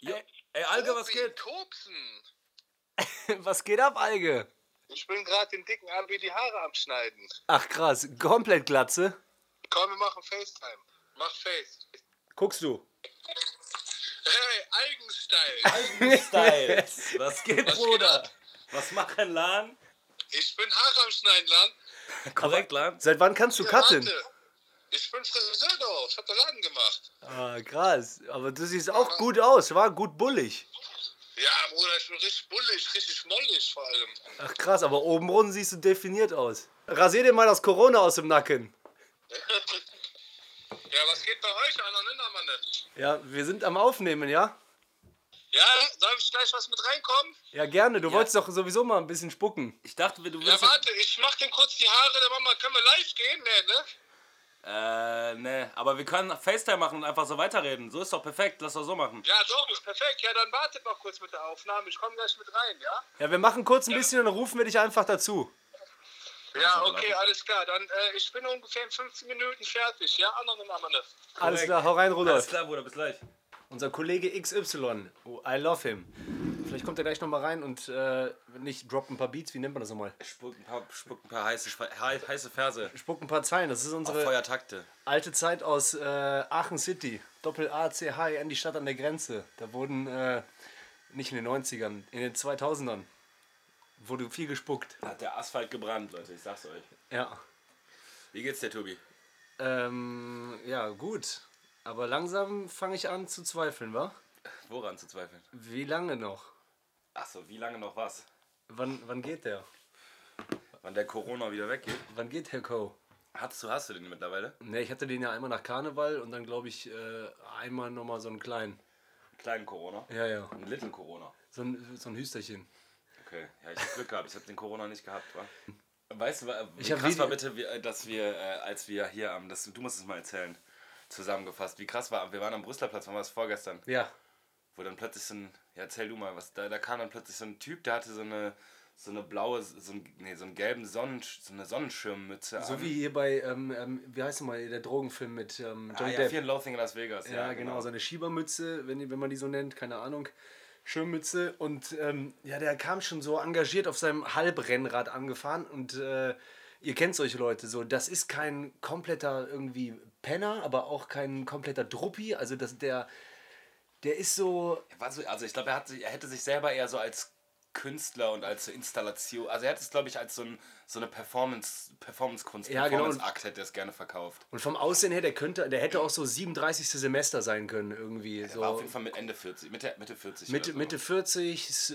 Jo. Ey, Alge, was geht? Tobsen. Was geht ab, Alge? Ich bin gerade den dicken Abi die Haare am Schneiden. Ach krass, komplett Glatze. Komm, wir machen FaceTime. Mach Face. Guckst du? Hey, Algenstyle. Styles. Was geht, Was geht Bruder? ab? Was machen Lan? Ich bin Haare am Schneiden, Lan. Korrekt, Lan. Seit wann kannst du Ja, cutten? warte. Ich bin Friseur doch. Ich hab den Laden gemacht. Ah, krass. Aber du siehst auch gut aus, war gut bullig. Ja, Bruder, ich bin richtig bullig, richtig mollig vor allem. Ach krass, aber obenrum siehst du definiert aus. Rasier dir mal das Corona aus dem Nacken. Ja, was geht bei euch an der Nindermanne? Ja, wir sind am Aufnehmen, ja? Ja, soll ich gleich was mit reinkommen? Ja, gerne. Du wolltest doch sowieso mal ein bisschen spucken. Ich dachte, du Ja, würdest. warte, ich mach den kurz die Haare, dann machen wir, können wir live gehen? Nee, ne? Äh, ne. Aber wir können FaceTime machen und einfach so weiterreden. So ist doch perfekt. Lass doch so machen. Ja, doch, ist perfekt. Ja, dann wartet noch kurz mit der Aufnahme. Ich komme gleich mit rein, ja? Ja, wir machen kurz ein bisschen und dann rufen wir dich einfach dazu. Ja, okay, alles klar. Dann, äh, ich bin ungefähr in 15 Minuten fertig, ja? Andere Nindermanne. Alles klar, hau rein, Alles Rudolf. klar, Bruder. Bis gleich. Unser Kollege XY. Oh, I love him. Vielleicht kommt er gleich nochmal rein und äh, nicht droppt ein paar Beats, wie nennt man das nochmal? Spuck ein paar, spuck ein paar heiße, he- heiße Verse. Spuckt ein paar Zeilen. Das ist Auf unsere Feuertakte. alte Zeit aus äh, Aachen City. Doppel A, C, H, N, die Stadt an der Grenze. Da wurden, äh, nicht in den 90ern, in den 2000ern, wurde viel gespuckt. Hat der Asphalt gebrannt, Leute. Ich sag's euch. Ja. Wie geht's dir, Tobi? Ähm, ja, gut. Aber langsam fange ich an zu zweifeln, wa? Woran zu zweifeln? Wie lange noch? Achso, wie lange noch was? Wann, wann geht der? Wann der Corona wieder weggeht? Wann geht Herr Co? Hast du, hast du den mittlerweile? Ne, ich hatte den ja einmal nach Karneval und dann glaube ich äh, einmal nochmal so einen kleinen. Kleinen Corona? Ja, ja. Ein Little Corona. So ein, so ein Hüsterchen. Okay, ja, ich hab Glück gehabt. Ich hab den Corona nicht gehabt, wa? Weißt du, wie Ich krass war bitte, äh, dass wir, äh, als wir hier am, das, du musst es mal erzählen, zusammengefasst, wie krass war, wir waren am Brüsseler Platz, wann war das vorgestern, Ja. wo dann plötzlich so ein, ja erzähl du mal, was, da, da kam dann plötzlich so ein Typ, der hatte so eine, so eine blaue, so, ein, nee, so einen gelben Sonnen, so eine Sonnenschirmmütze So an. wie hier bei, ähm, ähm, wie heißt nochmal, der Drogenfilm mit ähm, ah, Johnny ja, Depp. Fear Loathing in Las Vegas. Ja, genau, so eine Schiebermütze, wenn, die- wenn man die so nennt, keine Ahnung. Schirmmütze und ähm, ja, der kam schon so engagiert auf seinem Halbrennrad angefahren und äh, ihr kennt solche Leute so, das ist kein kompletter irgendwie Penner, aber auch kein kompletter Druppi, also das, der, der ist so, also ich glaube, er, hat er hätte sich selber eher so als Künstler und als Installation, also er hätte es glaube ich als so, ein, so eine Performance, Performance-Kunst, Ja, genau. Performance-Akt hätte er es gerne verkauft. und vom Aussehen her, der könnte, der hätte auch so 37. Semester sein können irgendwie. Er so. war auf jeden Fall mit Ende 40, Mitte, Mitte 40. Mitte, so. Mitte 40, S-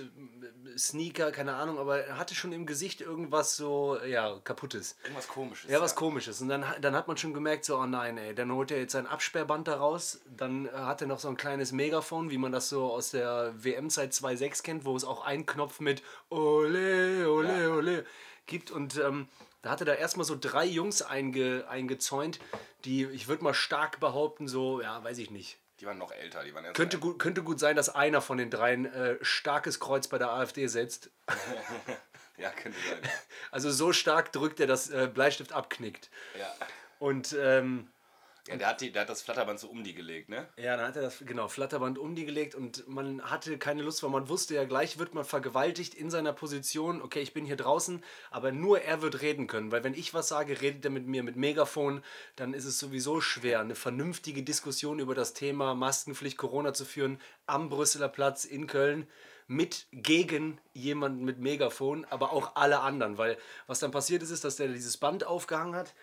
Sneaker, keine Ahnung, aber er hatte schon im Gesicht irgendwas so, ja, kaputtes. Irgendwas komisches. Ja, was komisches. Und dann, dann hat man schon gemerkt, so, oh nein, ey, dann holt er jetzt sein Absperrband da raus. Dann äh, hat er noch so ein kleines Megafon, wie man das so aus der WM-Zeit 2.6 kennt, wo es auch einen Knopf mit Ole, Ole, Ja. Ole gibt. Und ähm, da hatte da erstmal so drei Jungs einge, eingezäunt, die, ich würde mal stark behaupten, so, ja, weiß ich nicht. Die waren noch älter, die waren erst Könnte gut, könnte gut sein, dass einer von den dreien äh, starkes Kreuz bei der AfD setzt. Ja, könnte sein. Also so stark drückt er, dass äh, Bleistift abknickt. Ja. Und ähm, ja der, hat die, der hat das Flatterband so um die gelegt, ne? Ja, dann hat er das genau Flatterband um die gelegt und man hatte keine Lust, weil man wusste ja gleich wird man vergewaltigt in seiner Position. Okay, ich bin hier draußen, aber nur er wird reden können, weil wenn ich was sage, redet er mit mir mit Megafon, dann ist es sowieso schwer, eine vernünftige Diskussion über das Thema Maskenpflicht Corona zu führen am Brüsseler Platz in Köln mit gegen jemanden mit Megafon, aber auch alle anderen, weil was dann passiert ist, ist, dass der dieses Band aufgehangen hat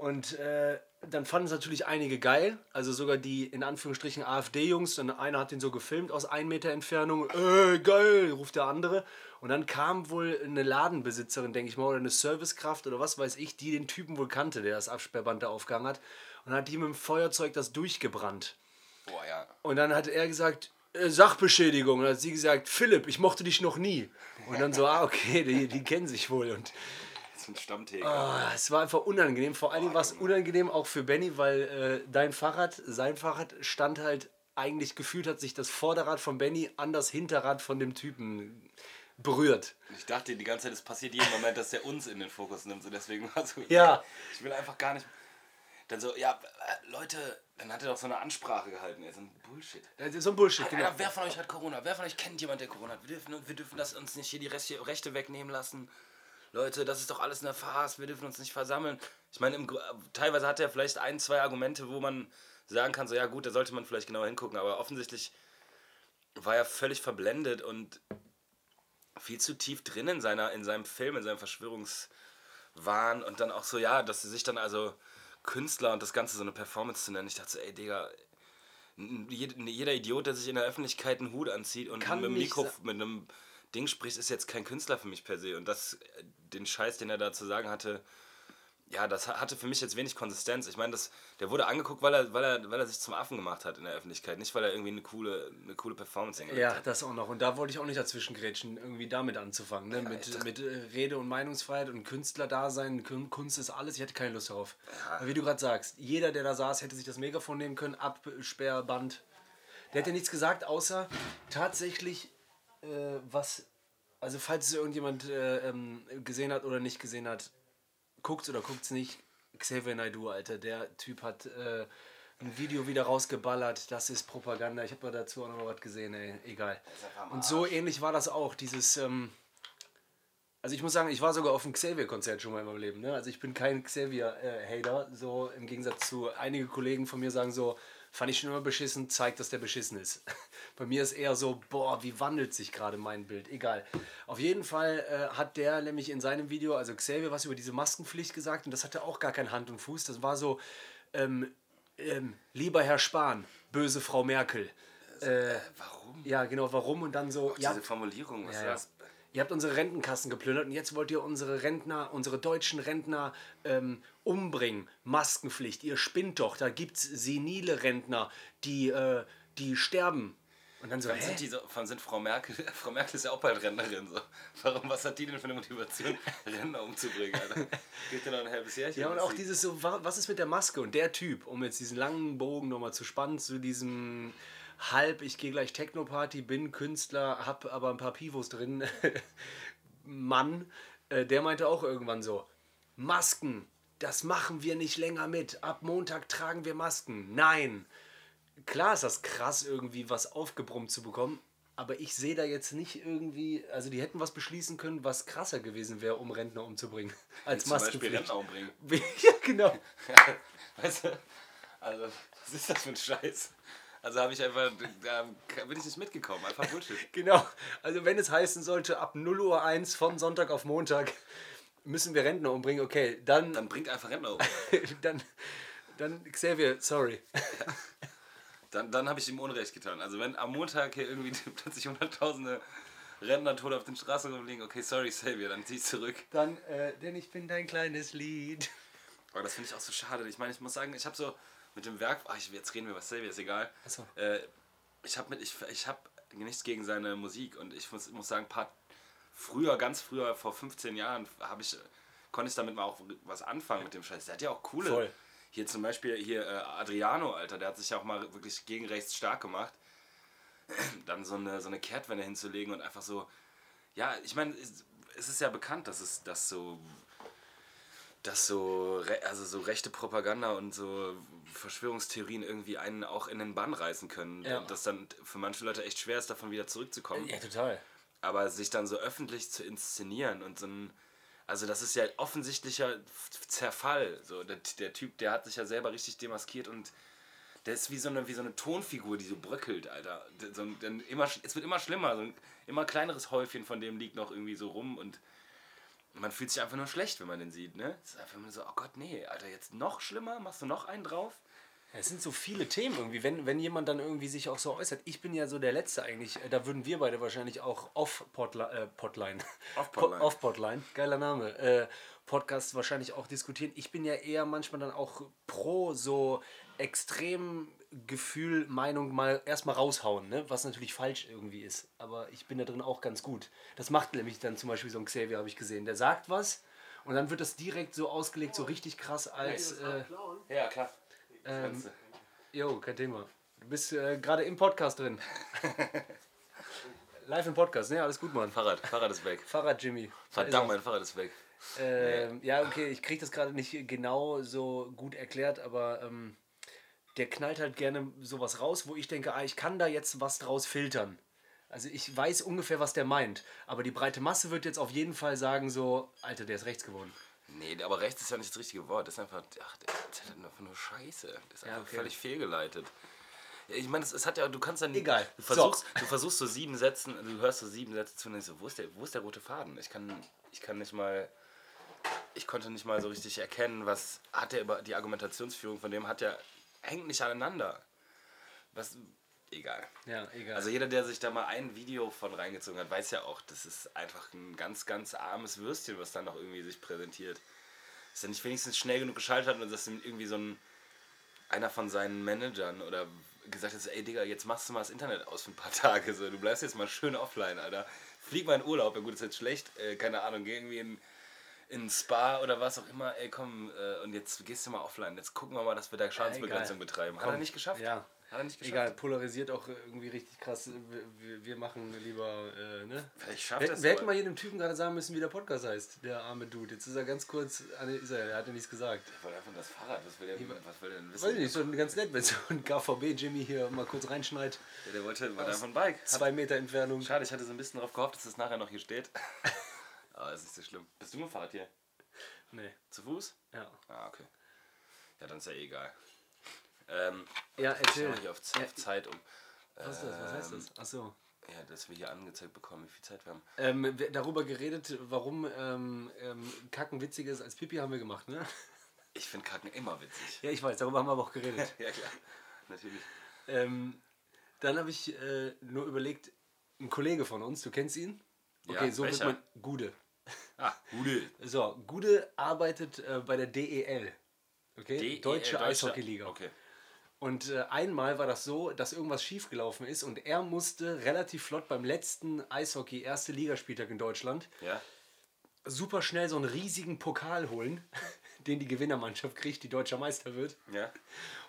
und äh, dann fanden es natürlich einige geil. Also sogar die in Anführungsstrichen AfD-Jungs. Dann einer hat den so gefilmt aus 1 Meter Entfernung. Äh, geil, ruft der andere. Und dann kam wohl eine Ladenbesitzerin, denke ich mal, oder eine Servicekraft oder was weiß ich, die den Typen wohl kannte, der das Absperrband da aufgehangen hat. Und hat die mit dem Feuerzeug das durchgebrannt. Boah, ja. Und dann hat er gesagt, äh, Sachbeschädigung. Und dann hat sie gesagt, Philipp, ich mochte dich noch nie. Und dann so, ah, okay, die, die kennen sich wohl. Und ein Stammtheke. Ah, es war einfach unangenehm. Vor allen Dingen war es unangenehm auch für Benny, weil äh, dein Fahrrad, sein Fahrrad stand halt eigentlich gefühlt hat sich das Vorderrad von Benny an das Hinterrad von dem Typen berührt. Ich dachte die ganze Zeit, es passiert jeden Moment, dass der uns in den Fokus nimmt. So deswegen war so. Ja. Ich will einfach gar nicht. Dann so, ja, äh, Leute, Dann hat er doch so eine Ansprache gehalten, ey, so ein Bullshit. Ist so ein Bullshit, Hat genau. einer, wer von euch hat Corona? Wer von euch kennt jemand, der Corona hat? Wir dürfen, wir dürfen das uns nicht hier die Rechte wegnehmen lassen. Leute, das ist doch alles eine Farce, wir dürfen uns nicht versammeln. Ich meine, im, teilweise hat er vielleicht ein, zwei Argumente, wo man sagen kann, so ja gut, da sollte man vielleicht genauer hingucken, aber offensichtlich war er völlig verblendet und viel zu tief drin in, seiner, in seinem Film, in seinem Verschwörungswahn und dann auch so, ja, dass sie sich dann also Künstler und das Ganze so eine Performance zu nennen. Ich dachte so, ey Digga, jeder Idiot, der sich in der Öffentlichkeit einen Hut anzieht und Kann mit einem Mikro, mit einem Ding spricht, ist jetzt kein Künstler für mich per se. Und das, den Scheiß, den er da zu sagen hatte, ja, das ha- hatte für mich jetzt wenig Konsistenz. Ich meine, das, der wurde angeguckt, weil er, weil, er, weil er sich zum Affen gemacht hat in der Öffentlichkeit, nicht weil er irgendwie eine coole, eine coole Performance hingelegt Ja, hat. das auch noch. Und da wollte ich auch nicht dazwischen grätschen, irgendwie damit anzufangen. Ne? mit mit äh, Rede- und Meinungsfreiheit und Künstlerdasein. Kun- Kunst ist alles. Ich hatte keine Lust darauf. Aber wie du gerade sagst, jeder, der da saß, hätte sich das Megafon nehmen können. Absperrband. Der hätte nichts gesagt, außer tatsächlich, äh, was. Also, falls es irgendjemand äh, ähm, gesehen hat oder nicht gesehen hat, guckt's oder guckt's nicht. Xavier Naidoo, Alter, der Typ hat äh, ein Video wieder rausgeballert. Das ist Propaganda. Ich habe da dazu auch noch mal was gesehen, ey. Egal. Und so ähnlich war das auch. Dieses, ähm, also ich muss sagen, ich war sogar auf einem Xavier-Konzert schon mal in meinem Leben. Ne? Also ich bin kein Xavier-Hater. so im Gegensatz zu einige Kollegen von mir sagen so, fand ich schon immer beschissen, zeigt, dass der beschissen ist. Bei mir ist eher so, boah, wie wandelt sich gerade mein Bild. Egal. Auf jeden Fall äh, hat der nämlich in seinem Video, also Xavier, was über diese Maskenpflicht gesagt und das hatte auch gar kein Hand und Fuß. Das war so, ähm, ähm, lieber Herr Spahn, böse Frau Merkel. Äh, Warum? ja, genau, warum? Und dann so, ja, Diese Formulierung, was ja, ja. das? Ihr habt unsere Rentenkassen geplündert und jetzt wollt ihr unsere Rentner, unsere deutschen Rentner ähm, umbringen. Maskenpflicht, ihr spinnt doch. Da gibt's senile Rentner, die, äh, die sterben. Und dann so, Wann hä? sind, die so, wann sind Frau Merkel? Frau Merkel ist ja auch bald Rentnerin. So. Warum, was hat die denn für eine Motivation, Rentner umzubringen, Alter? Geht ja noch ein halbes Jährchen. Ja, und auch dieses so, wa- was ist mit der Maske? Und der Typ, um jetzt diesen langen Bogen nochmal zu spannen, zu diesem halb, ich gehe gleich Techno-Party, bin Künstler, hab aber ein paar Pivos drin, Mann, äh, der meinte auch irgendwann so, Masken, das machen wir nicht länger mit. Ab Montag tragen wir Masken. Nein. Klar ist das krass, irgendwie was aufgebrummt zu bekommen, aber ich sehe da jetzt nicht irgendwie, also die hätten was beschließen können, was krasser gewesen wäre, um Rentner umzubringen, als zum Beispiel. Rentner umbringen. Ja, genau. weißt du? Also, was ist das für ein Scheiß? Also habe ich einfach, da bin ich nicht mitgekommen, einfach Bullshit. Genau. Also wenn es heißen sollte, ab 0 Uhr 1 von Sonntag auf Montag müssen wir Rentner umbringen, okay, dann, Dann bringt einfach Rentner um. dann, dann, Xavier, sorry. Dann, dann habe ich ihm Unrecht getan. Also wenn am Montag hier irgendwie plötzlich hunderttausende Rentner tot auf den Straßen rumliegen, okay, sorry Xavier, dann zieh ich zurück. Dann, äh, denn ich bin dein kleines Lied. Aber das finde ich auch so schade. Ich meine, ich muss sagen, ich habe so mit dem Werk, ach, ich, jetzt reden wir über Xavier, ist egal. Ach so. Äh, ich habe mit, ich, ich habe nichts gegen seine Musik und ich muss, muss sagen, paar, früher, ganz früher, vor 15 Jahren, habe ich, konnte ich damit mal auch was anfangen mit dem Scheiß. Der hat ja auch coole. Voll. Hier zum Beispiel hier äh, Adriano, Alter, der hat sich ja auch mal wirklich gegen rechts stark gemacht. Dann so eine, so eine Kehrtwende hinzulegen und einfach so, ja, ich meine, es, ist ja bekannt, dass es dass so dass so, also so rechte Propaganda und so Verschwörungstheorien irgendwie einen auch in den Bann reißen können. Ja. Und das dann für manche Leute echt schwer ist, davon wieder zurückzukommen. Ja, total. Aber sich dann so öffentlich zu inszenieren und so ein. Also, das ist ja offensichtlicher Zerfall. So, der, der Typ, der hat sich ja selber richtig demaskiert und der ist wie so eine, wie so eine Tonfigur, die so bröckelt, Alter. So ein, dann immer, es wird immer schlimmer. So ein immer kleineres Häufchen von dem liegt noch irgendwie so rum und man fühlt sich einfach nur schlecht, wenn man den sieht, ne? Es ist einfach nur so, oh Gott, nee, Alter, jetzt noch schlimmer? Machst du noch einen drauf? Es sind so viele Themen irgendwie, wenn, wenn jemand dann irgendwie sich auch so äußert. Ich bin ja so der Letzte eigentlich, äh, da würden wir beide wahrscheinlich auch off-Potline, äh, Potline. Off-Potline. Off-Potline, geiler Name, äh, Podcast wahrscheinlich auch diskutieren. Ich bin ja eher manchmal dann auch pro so extrem Gefühl, Meinung mal erstmal raushauen, ne? was natürlich falsch irgendwie ist. Aber ich bin da drin auch ganz gut. Das macht nämlich dann zum Beispiel so ein Xavier, habe ich gesehen. Der sagt was und dann wird das direkt so ausgelegt, so richtig krass als... Äh, Ja, klar. Ähm, Jo, kein Thema. Du bist äh, gerade im Podcast drin. Live im Podcast, ne? Alles gut, Mann. Fahrrad, Fahrrad ist weg. Fahrrad Jimmy. Verdammt, mein Fahrrad ist weg. Ähm, ja, okay, ich kriege das gerade nicht genau so gut erklärt, aber ähm, der knallt halt gerne sowas raus, wo ich denke, ah, ich kann da jetzt was draus filtern. Also ich weiß ungefähr, was der meint. Aber die breite Masse wird jetzt auf jeden Fall sagen so, Alter, der ist rechts geworden. Nee, aber rechts ist ja nicht das richtige Wort. Das ist einfach, ach, der erzählt einfach nur Scheiße. Das ist Ja, einfach okay. völlig fehlgeleitet. Ich meine, es, es hat ja, du kannst dann. Egal. Du versuchst, du versuchst so sieben Sätzen, du hörst so sieben Sätze zu und denkst so, wo ist der, wo ist der rote Faden? Ich kann, ich kann nicht mal, ich konnte nicht mal so richtig erkennen, was hat der über die Argumentationsführung von dem hat ja, hängt nicht aneinander. Was, egal. Ja, egal. Also jeder, der sich da mal ein Video von reingezogen hat, weiß ja auch, das ist einfach ein ganz, ganz armes Würstchen, was dann noch irgendwie sich präsentiert. Ist er nicht wenigstens schnell genug geschaltet hat und das irgendwie so ein einer von seinen Managern oder gesagt hat, ey Digga, jetzt machst du mal das Internet aus für ein paar Tage. So, du bleibst jetzt mal schön offline, Alter. Flieg mal in Urlaub, ja gut, ist jetzt schlecht, äh, keine Ahnung, geh irgendwie in, in ein Spa oder was auch immer, ey komm, äh, und jetzt gehst du mal offline. Jetzt gucken wir mal, dass wir da Schadensbegrenzung egal. betreiben. Hat Komm. er nicht geschafft? Ja. Hat er nicht geschafft? Egal, polarisiert auch irgendwie richtig krass. Wir, wir- machen lieber, äh, ne? Vielleicht schafft Wir, er es wir hätten mal jedem Typen gerade sagen müssen, wie der Podcast heißt, der arme Dude. Jetzt ist er ganz kurz, ah, ist er, er hat ja nichts gesagt. Ich wollte einfach das Fahrrad, was will der, was will der denn wissen? Weiß ich nicht, schon ganz nett, wenn so ein KVB-Jimmy hier mal kurz reinschneit. Der, der wollte wollte einfach ein Bike. Zwei Meter Entfernung. schade, ich hatte so ein bisschen darauf gehofft, dass das nachher noch hier steht. Aber ist nicht so schlimm. Bist du mit dem Fahrrad hier? Nee, Zu Fuß? ja. Ah, okay. Ja, dann ist ja eh egal. Ähm, Ja, ich erzähl. mal hier auf, auf Zeit um. Was ist das? Was heißt das? Achso. Ja, dass wir hier angezeigt bekommen, wie viel Zeit wir haben. Ähm, wir- darüber geredet, warum ähm, ähm, Kacken witziger ist als Pipi, haben wir gemacht, ne? Ich finde Kacken immer witzig. Ja, ich weiß, darüber haben wir aber auch geredet. ja, klar. Natürlich. ähm, dann habe ich äh, nur überlegt, ein Kollege von uns, du kennst ihn? Okay, Ja, so welcher? wird man Gude. Ah, Gudel. So, Gude arbeitet äh, bei der DEL. Okay? DEL, Deutsche Eishockeyliga. Okay. Und äh, einmal war das so, dass irgendwas schiefgelaufen ist und er musste relativ flott beim letzten Eishockey, erste Ligaspieltag in Deutschland, Ja. super schnell so einen riesigen Pokal holen, den die Gewinnermannschaft kriegt, die deutscher Meister wird. Ja.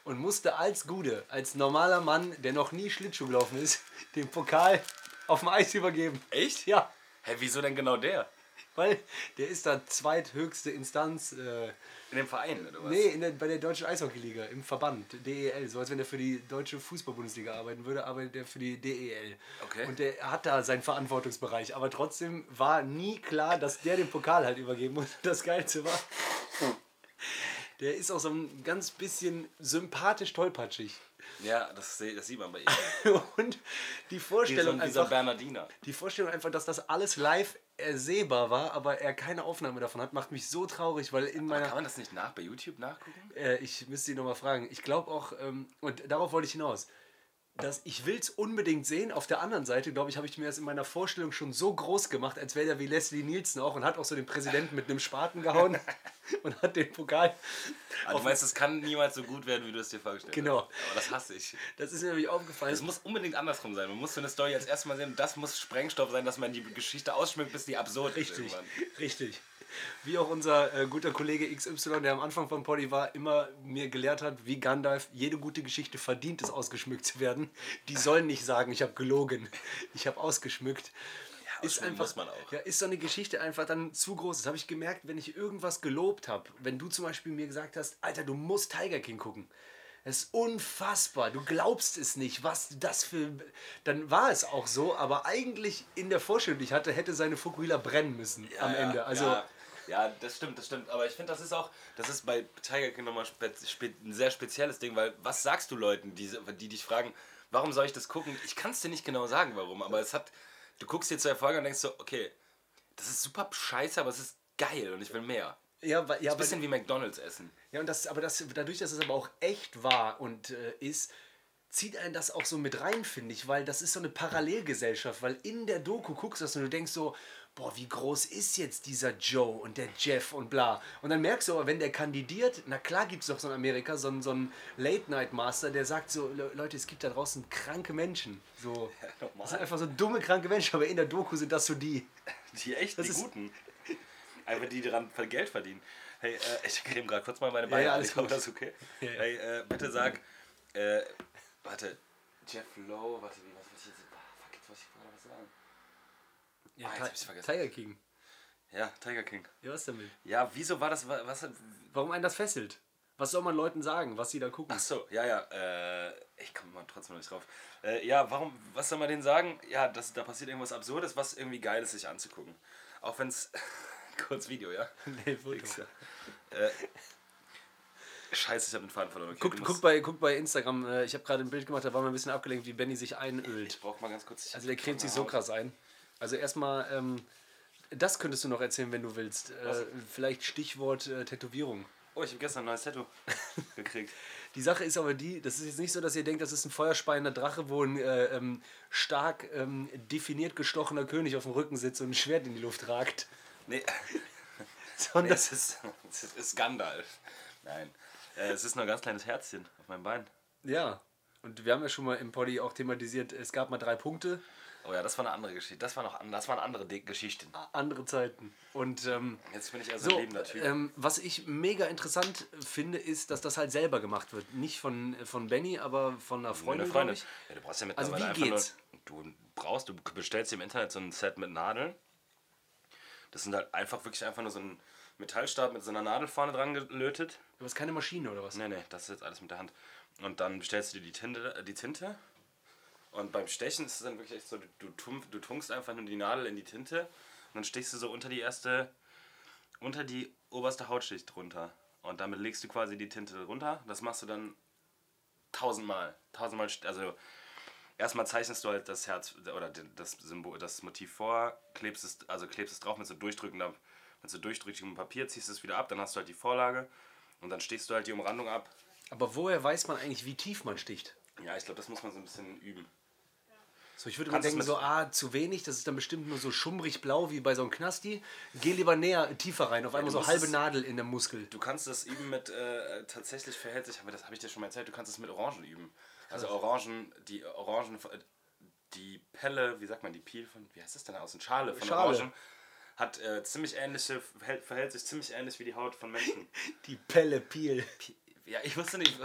Und musste als Gude, als normaler Mann, der noch nie Schlittschuh gelaufen ist, den Pokal auf dem Eis übergeben. Echt? Ja, Hä, wieso denn genau der? Weil der ist da zweithöchste Instanz. Äh, In dem Verein, oder was? Nee, in der, bei der Deutschen Eishockeyliga, im Verband, DEL. So als wenn er für die Deutsche Fußball-Bundesliga arbeiten würde, arbeitet er für die DEL. Okay. Und der hat da seinen Verantwortungsbereich. Aber trotzdem war nie klar, dass der den Pokal halt übergeben muss. Das Geilste war, der ist auch so ein ganz bisschen sympathisch tollpatschig. Ja, das, das sieht man bei ihm. Und die Wie so Vorstellung, ein- dieser einfach, Bernardiner. die Vorstellung einfach, dass das alles live ersehbar war, aber er keine Aufnahme davon hat, macht mich so traurig, weil in meiner... Kann man das nicht nach bei YouTube nachgucken? Äh, ich müsste ihn nochmal fragen. Ich glaube auch, ähm, und darauf wollte ich hinaus, dass ich will es unbedingt sehen. Auf der anderen Seite, glaube ich, habe ich mir das in meiner Vorstellung schon so groß gemacht, als wäre der wie Leslie Nielsen auch und hat auch so den Präsidenten mit einem Spaten gehauen und hat den Pokal. Ah, du meinst, es kann niemals so gut werden, wie du es dir vorgestellt Genau. hast. Aber das hasse ich. Das ist mir nämlich aufgefallen. Es muss unbedingt andersrum sein. Man muss so eine Story als erstes mal sehen. Das muss Sprengstoff sein, dass man die Geschichte ausschmückt, bis die absurd ist. Richtig, richtig. Wie auch unser äh, guter Kollege XY, der am Anfang von Poddy war, immer mir gelehrt hat, wie Gandalf, jede gute Geschichte verdient es, ausgeschmückt zu werden. Die sollen nicht sagen, ich habe gelogen, ich habe ausgeschmückt. ist ausschmücken einfach, muss man auch. Ja, ist so eine Geschichte einfach dann zu groß. Das habe ich gemerkt, wenn ich irgendwas gelobt habe. Wenn du zum Beispiel mir gesagt hast, Alter, du musst Tiger King gucken. Es ist unfassbar. Du glaubst es nicht, was das für. Dann war es auch so, aber eigentlich in der Vorstellung, die ich hatte, hätte seine Fukuhila brennen müssen am Ja, Ende. Also, Ja, ja, das stimmt, das stimmt. Aber ich finde, das ist auch, das ist bei Tiger King nochmal ein sehr spezielles Ding, weil was sagst du Leuten, die, die dich fragen, warum soll ich das gucken? Ich kann es dir nicht genau sagen, warum, aber es hat, du guckst dir zur Folge und denkst so, okay, das ist super scheiße, aber es ist geil und ich will mehr. ja, weil- ja, Ein bisschen wie McDonalds essen. Ja, und das, aber das, dadurch, dass es aber auch echt war und äh, ist, zieht einen das auch so mit rein, finde ich, weil das ist so eine Parallelgesellschaft, weil in der Doku guckst du das und du denkst so, boah, wie groß ist jetzt dieser Joe und der Jeff und bla. Und dann merkst du aber, wenn der kandidiert, na klar gibt es doch so in Amerika so einen, so einen Late-Night-Master, der sagt so, "Le- Leute, es gibt da draußen kranke Menschen. So, normal. das sind einfach so dumme, kranke Menschen, aber in der Doku sind das so die. Die echt, Das die ist- guten. Einfach die, die daran Geld verdienen. Hey, äh, ich creme gerade kurz mal meine Ja, Beine ja, an. alles hoffe, gut. das okay. Ja, ja. Hey, äh, bitte sag, äh, warte, Jeff Lowe, warte, wie, was wollte ich jetzt, ah, fuck, jetzt wollte ich gerade was sagen. Ja, Ah, jetzt vergessen. Tiger King. Ja, Tiger King. Ja, was damit? Ja, wieso war das, wa- was, Warum einen das fesselt? Was soll man Leuten sagen, was sie da gucken? Ach so, ja, ja. Äh, ich komme mal trotzdem noch nicht drauf. Äh, ja, warum, was soll man denen sagen? Ja, das, da passiert irgendwas Absurdes, was irgendwie geil ist, sich anzugucken. Auch wenn es. kurz Video, ja? Nee, Foto. Äh, scheiße, ich habe den Faden verloren. Okay, Guck, guck, bei, guck bei Instagram, äh, ich habe gerade ein Bild gemacht, da war man ein bisschen abgelenkt, wie Benny sich einölt. Ich brauch mal ganz kurz. Also der cremt sich so krass ein. Also erstmal, ähm, das könntest du noch erzählen, wenn du willst. Äh, vielleicht Stichwort äh, Tätowierung. Oh, ich habe gestern ein neues Tattoo gekriegt. Die Sache ist aber die, das ist jetzt nicht so, dass ihr denkt, das ist ein feuerspeiender Drache, wo ein äh, ähm, stark ähm, definiert gestochener König auf dem Rücken sitzt und ein Schwert in die Luft ragt. Nee, nee Sondern es, ist, es ist Gandalf. Nein. Äh, es ist nur ein ganz kleines Herzchen auf meinem Bein. ja. Und wir haben ja schon mal im Poddy auch thematisiert, es gab mal drei Punkte, Oh ja, das war eine andere Geschichte. Das, war noch, das waren andere Di- Geschichten. andere Zeiten. Und ähm, Jetzt bin ich eher so ein lebender Typ. ähm, was ich mega interessant finde, ist, dass das halt selber gemacht wird. Nicht von, von Benny, aber von einer Freundin, Eine Freundin. Ja, du brauchst ja Also mittlerweile wie einfach geht's? nur. Du brauchst, du bestellst dir im Internet so ein Set mit Nadeln. Das sind halt einfach wirklich einfach nur so ein Metallstab mit so einer Nadel vorne dran gelötet. Du hast keine Maschine oder was? Nee, nee, das ist jetzt alles mit der Hand. Und dann bestellst du dir die Tinte, äh, die Tinte. Und beim Stechen ist es dann wirklich echt so, du, tum- du tunkst einfach nur die Nadel in die Tinte und dann stichst du so unter die erste, unter die oberste Hautschicht drunter. Und damit legst du quasi die Tinte runter. Das machst du dann tausendmal. Tausendmal, also erstmal zeichnest du halt das Herz oder das Symbol, das Motiv vor, klebst es, also klebst es drauf mit so durchdrückender, mit so durchdrückendem Papier, ziehst es wieder ab, dann hast du halt die Vorlage und dann stichst du halt die Umrandung ab. Aber woher weiß man eigentlich, wie tief man sticht? Ja, ich glaube, das muss man so ein bisschen üben. So, ich würde du denken, so, ah, zu wenig, das ist dann bestimmt nur so schummrig blau wie bei so einem Knasti. Geh lieber näher, tiefer rein, auf einmal so halbe es- Nadel in der Muskel. Du kannst das üben mit, äh, tatsächlich verhält sich, aber das habe ich dir schon mal erzählt, du kannst es mit Orangen üben. Also Orangen, die Orangen, die Pelle, wie sagt man, die Peel von, wie heißt das denn aus? Eine Schale von Schale. Orangen hat äh, ziemlich ähnliche, verhält, verhält sich ziemlich ähnlich wie die Haut von Menschen. Die Pelle Piel. Ja, ich wusste nicht,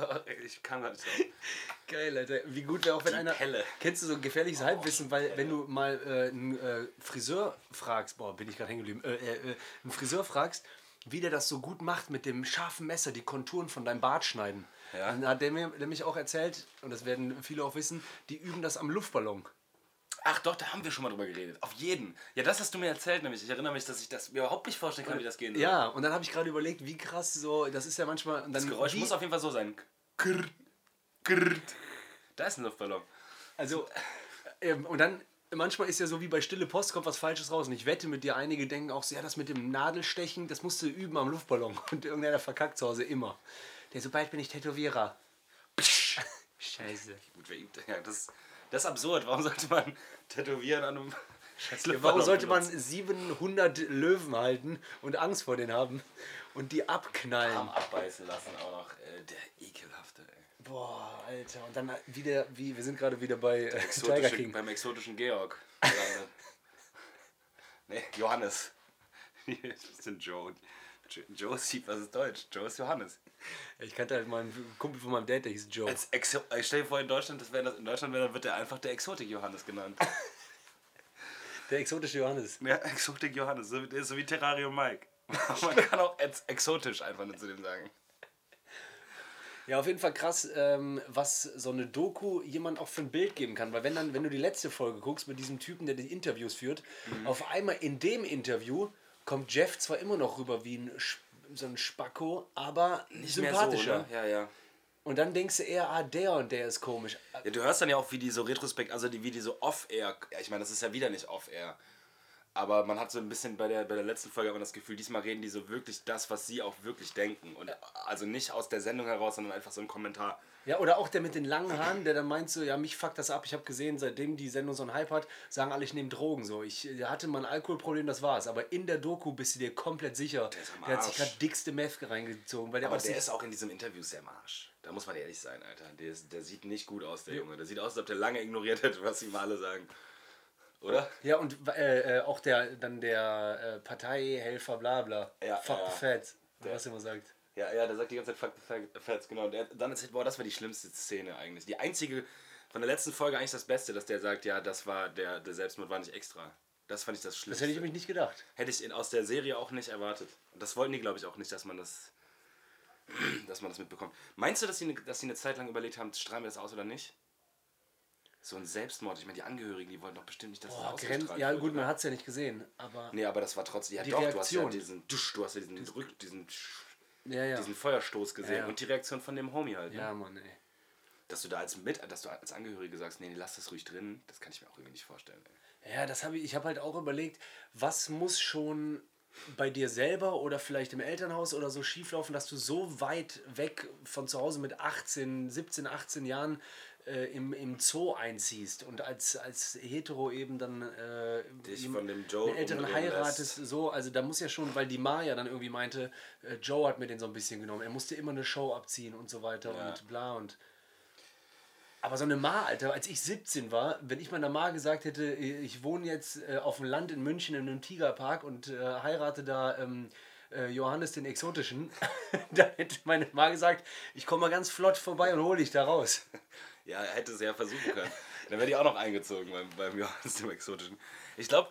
ich kam gar nicht drauf. Geil, Alter. Wie gut wäre auch, wenn Die einer. Pelle. Kennst du so ein gefährliches Halbwissen, weil wenn du mal äh, einen äh, Friseur fragst, boah, bin ich gerade hängen geblieben, äh, äh, äh, einen Friseur fragst, wie der das so gut macht mit dem scharfen Messer, die Konturen von deinem Bart schneiden. Ja. Dann hat der mir nämlich auch erzählt, und das werden viele auch wissen, die üben das am Luftballon. Ach doch, da haben wir schon mal drüber geredet. Auf jeden. Ja, das hast du mir erzählt, nämlich. Ich erinnere mich, dass ich das mir überhaupt nicht vorstellen kann, wie das gehen soll. Ja, und dann habe ich gerade überlegt, wie krass so, das ist ja manchmal. Und dann Das Geräusch wie, muss auf jeden Fall so sein. Krrt, krrt. Da ist ein Luftballon. Also, ähm, und dann, manchmal ist ja so wie bei Stille Post, kommt was Falsches raus. Und ich wette mit dir, einige denken auch so, ja, das mit dem Nadelstechen, das musst du üben am Luftballon. Und irgendeiner verkackt zu Hause immer. Der, sobald bin ich Tätowierer. Scheiße. Gut, wer übt? Ja, das, das ist absurd. Warum sollte man tätowieren an einem scheiß Warum Luftballon sollte man benutzen? 700 Löwen halten und Angst vor denen haben und die abknallen? Arm abbeißen lassen auch noch. Äh, der ekelhafte, ey. Boah, Alter. Und dann wieder, wie, wir sind gerade wieder bei äh, Tiger King. beim exotischen Georg. nee, Johannes. das ist denn Joe. Jo- Joe sieht, was ist Deutsch? Joe ist Johannes. Ich kannte halt mal einen Kumpel von meinem Dad, der hieß Joe. Als Exo ich stell dir vor, in Deutschland, das wär das, in Deutschland wär, dann wird er einfach der Exotik Johannes genannt. Der exotische Johannes. ja, Exotik Johannes, so, wie- so wie Terrarium Mike. Man kann auch ex exotisch einfach nur zu dem sagen. Ja, auf jeden Fall krass, ähm, was so eine Doku jemand auch für ein Bild geben kann. Weil wenn dann, wenn du die letzte Folge guckst mit diesem Typen, der die Interviews führt, Mhm. auf einmal in dem Interview kommt Jeff zwar immer noch rüber wie ein so ein Spacko, aber sympathischer. Mehr so, ne? Ja, ja. Und dann denkst du eher, ah, der und der ist komisch. Ja, du hörst dann ja auch, wie die so retrospekt, also die, wie die so off-air, ja, ich meine, das ist ja wieder nicht off-air. Aber man hat so ein bisschen bei der, bei der letzten Folge aber das Gefühl, diesmal reden die so wirklich das, was sie auch wirklich denken. Und also nicht aus der Sendung heraus, sondern einfach so ein Kommentar. Ja, oder auch der mit den langen Haaren, der dann meint so, ja, mich fuckt das ab. Ich habe gesehen, seitdem die Sendung so einen Hype hat, sagen alle, ich nehme Drogen. So, ich äh, hatte mal ein Alkoholproblem, das war's. Aber in der Doku bist du dir komplett sicher. Der, ist am hat sich Arsch. gerade dickste Meth reingezogen. Weil der Aber der ist auch in diesem Interview sehr marsch. Da muss man ehrlich sein, Alter. Der, ist, der sieht nicht gut aus, der Junge. Der sieht aus, als ob der lange ignoriert hätte, was ihm alle sagen. Oder? Ja, und äh, äh, auch der, dann der äh, Parteihelfer, bla bla. Ja, Fuck ja. the feds, was er immer sagt. Ja, ja, der sagt die ganze Zeit Fuck the Fats, genau. Und der, dann erzählt, boah, das war die schlimmste Szene eigentlich. Die einzige von der letzten Folge eigentlich das Beste, dass der sagt, ja, das war der, der Selbstmord war nicht extra. Das fand ich das Das Schlimmste. hätte ich nämlich nicht gedacht. Hätte ich in, aus der Serie auch nicht erwartet. Und das wollten die, glaube ich, auch nicht, dass man das. dass man das mitbekommt. Meinst du, dass sie, ne, dass sie eine Zeit lang überlegt haben, strahlen wir das aus oder nicht? So ein Selbstmord. Ich meine, die Angehörigen, die wollten doch bestimmt nicht, dass Boah, das ausgestrahlt ja gut, man hat es ja nicht gesehen, aber Nee, aber das war trotzdem. Ja, Die doch, du hast ja Reaktion. diesen, Dusch, du hast ja diesen, Rück, diesen, ja, ja. diesen Feuerstoß gesehen Ja, und die Reaktion von dem Homie halt. Ne? Ja, Mann, ey. Dass du da als mit, dass du als Angehörige sagst, nee, nee, lass das ruhig drin, das kann ich mir auch irgendwie nicht vorstellen. Ey. Ja, das habe ich, ich habe halt auch überlegt, was muss schon bei dir selber oder vielleicht im Elternhaus oder so schieflaufen, dass du so weit weg von zu Hause mit 18, 17, 18 Jahren äh, im, im Zoo einziehst und als, als Hetero eben dann äh, Dich von dem Joe einen Älteren heiratest, so, also da muss ja schon, weil die Maya dann irgendwie meinte, äh, Joe hat mir den so ein bisschen genommen, er musste immer eine Show abziehen und so weiter Ja. und bla und aber so eine Ma, Alter, als ich 17 war, wenn ich meiner Ma gesagt hätte, ich wohne jetzt äh, auf dem Land in München in einem Tigerpark und äh, heirate da ähm, äh, Johannes den Exotischen, dann hätte meine Ma gesagt, ich komme mal ganz flott vorbei und hole dich da raus. Ja, er hätte es ja versuchen können. Dann wäre die auch noch eingezogen beim, beim Johannes dem Exotischen. Ich glaube,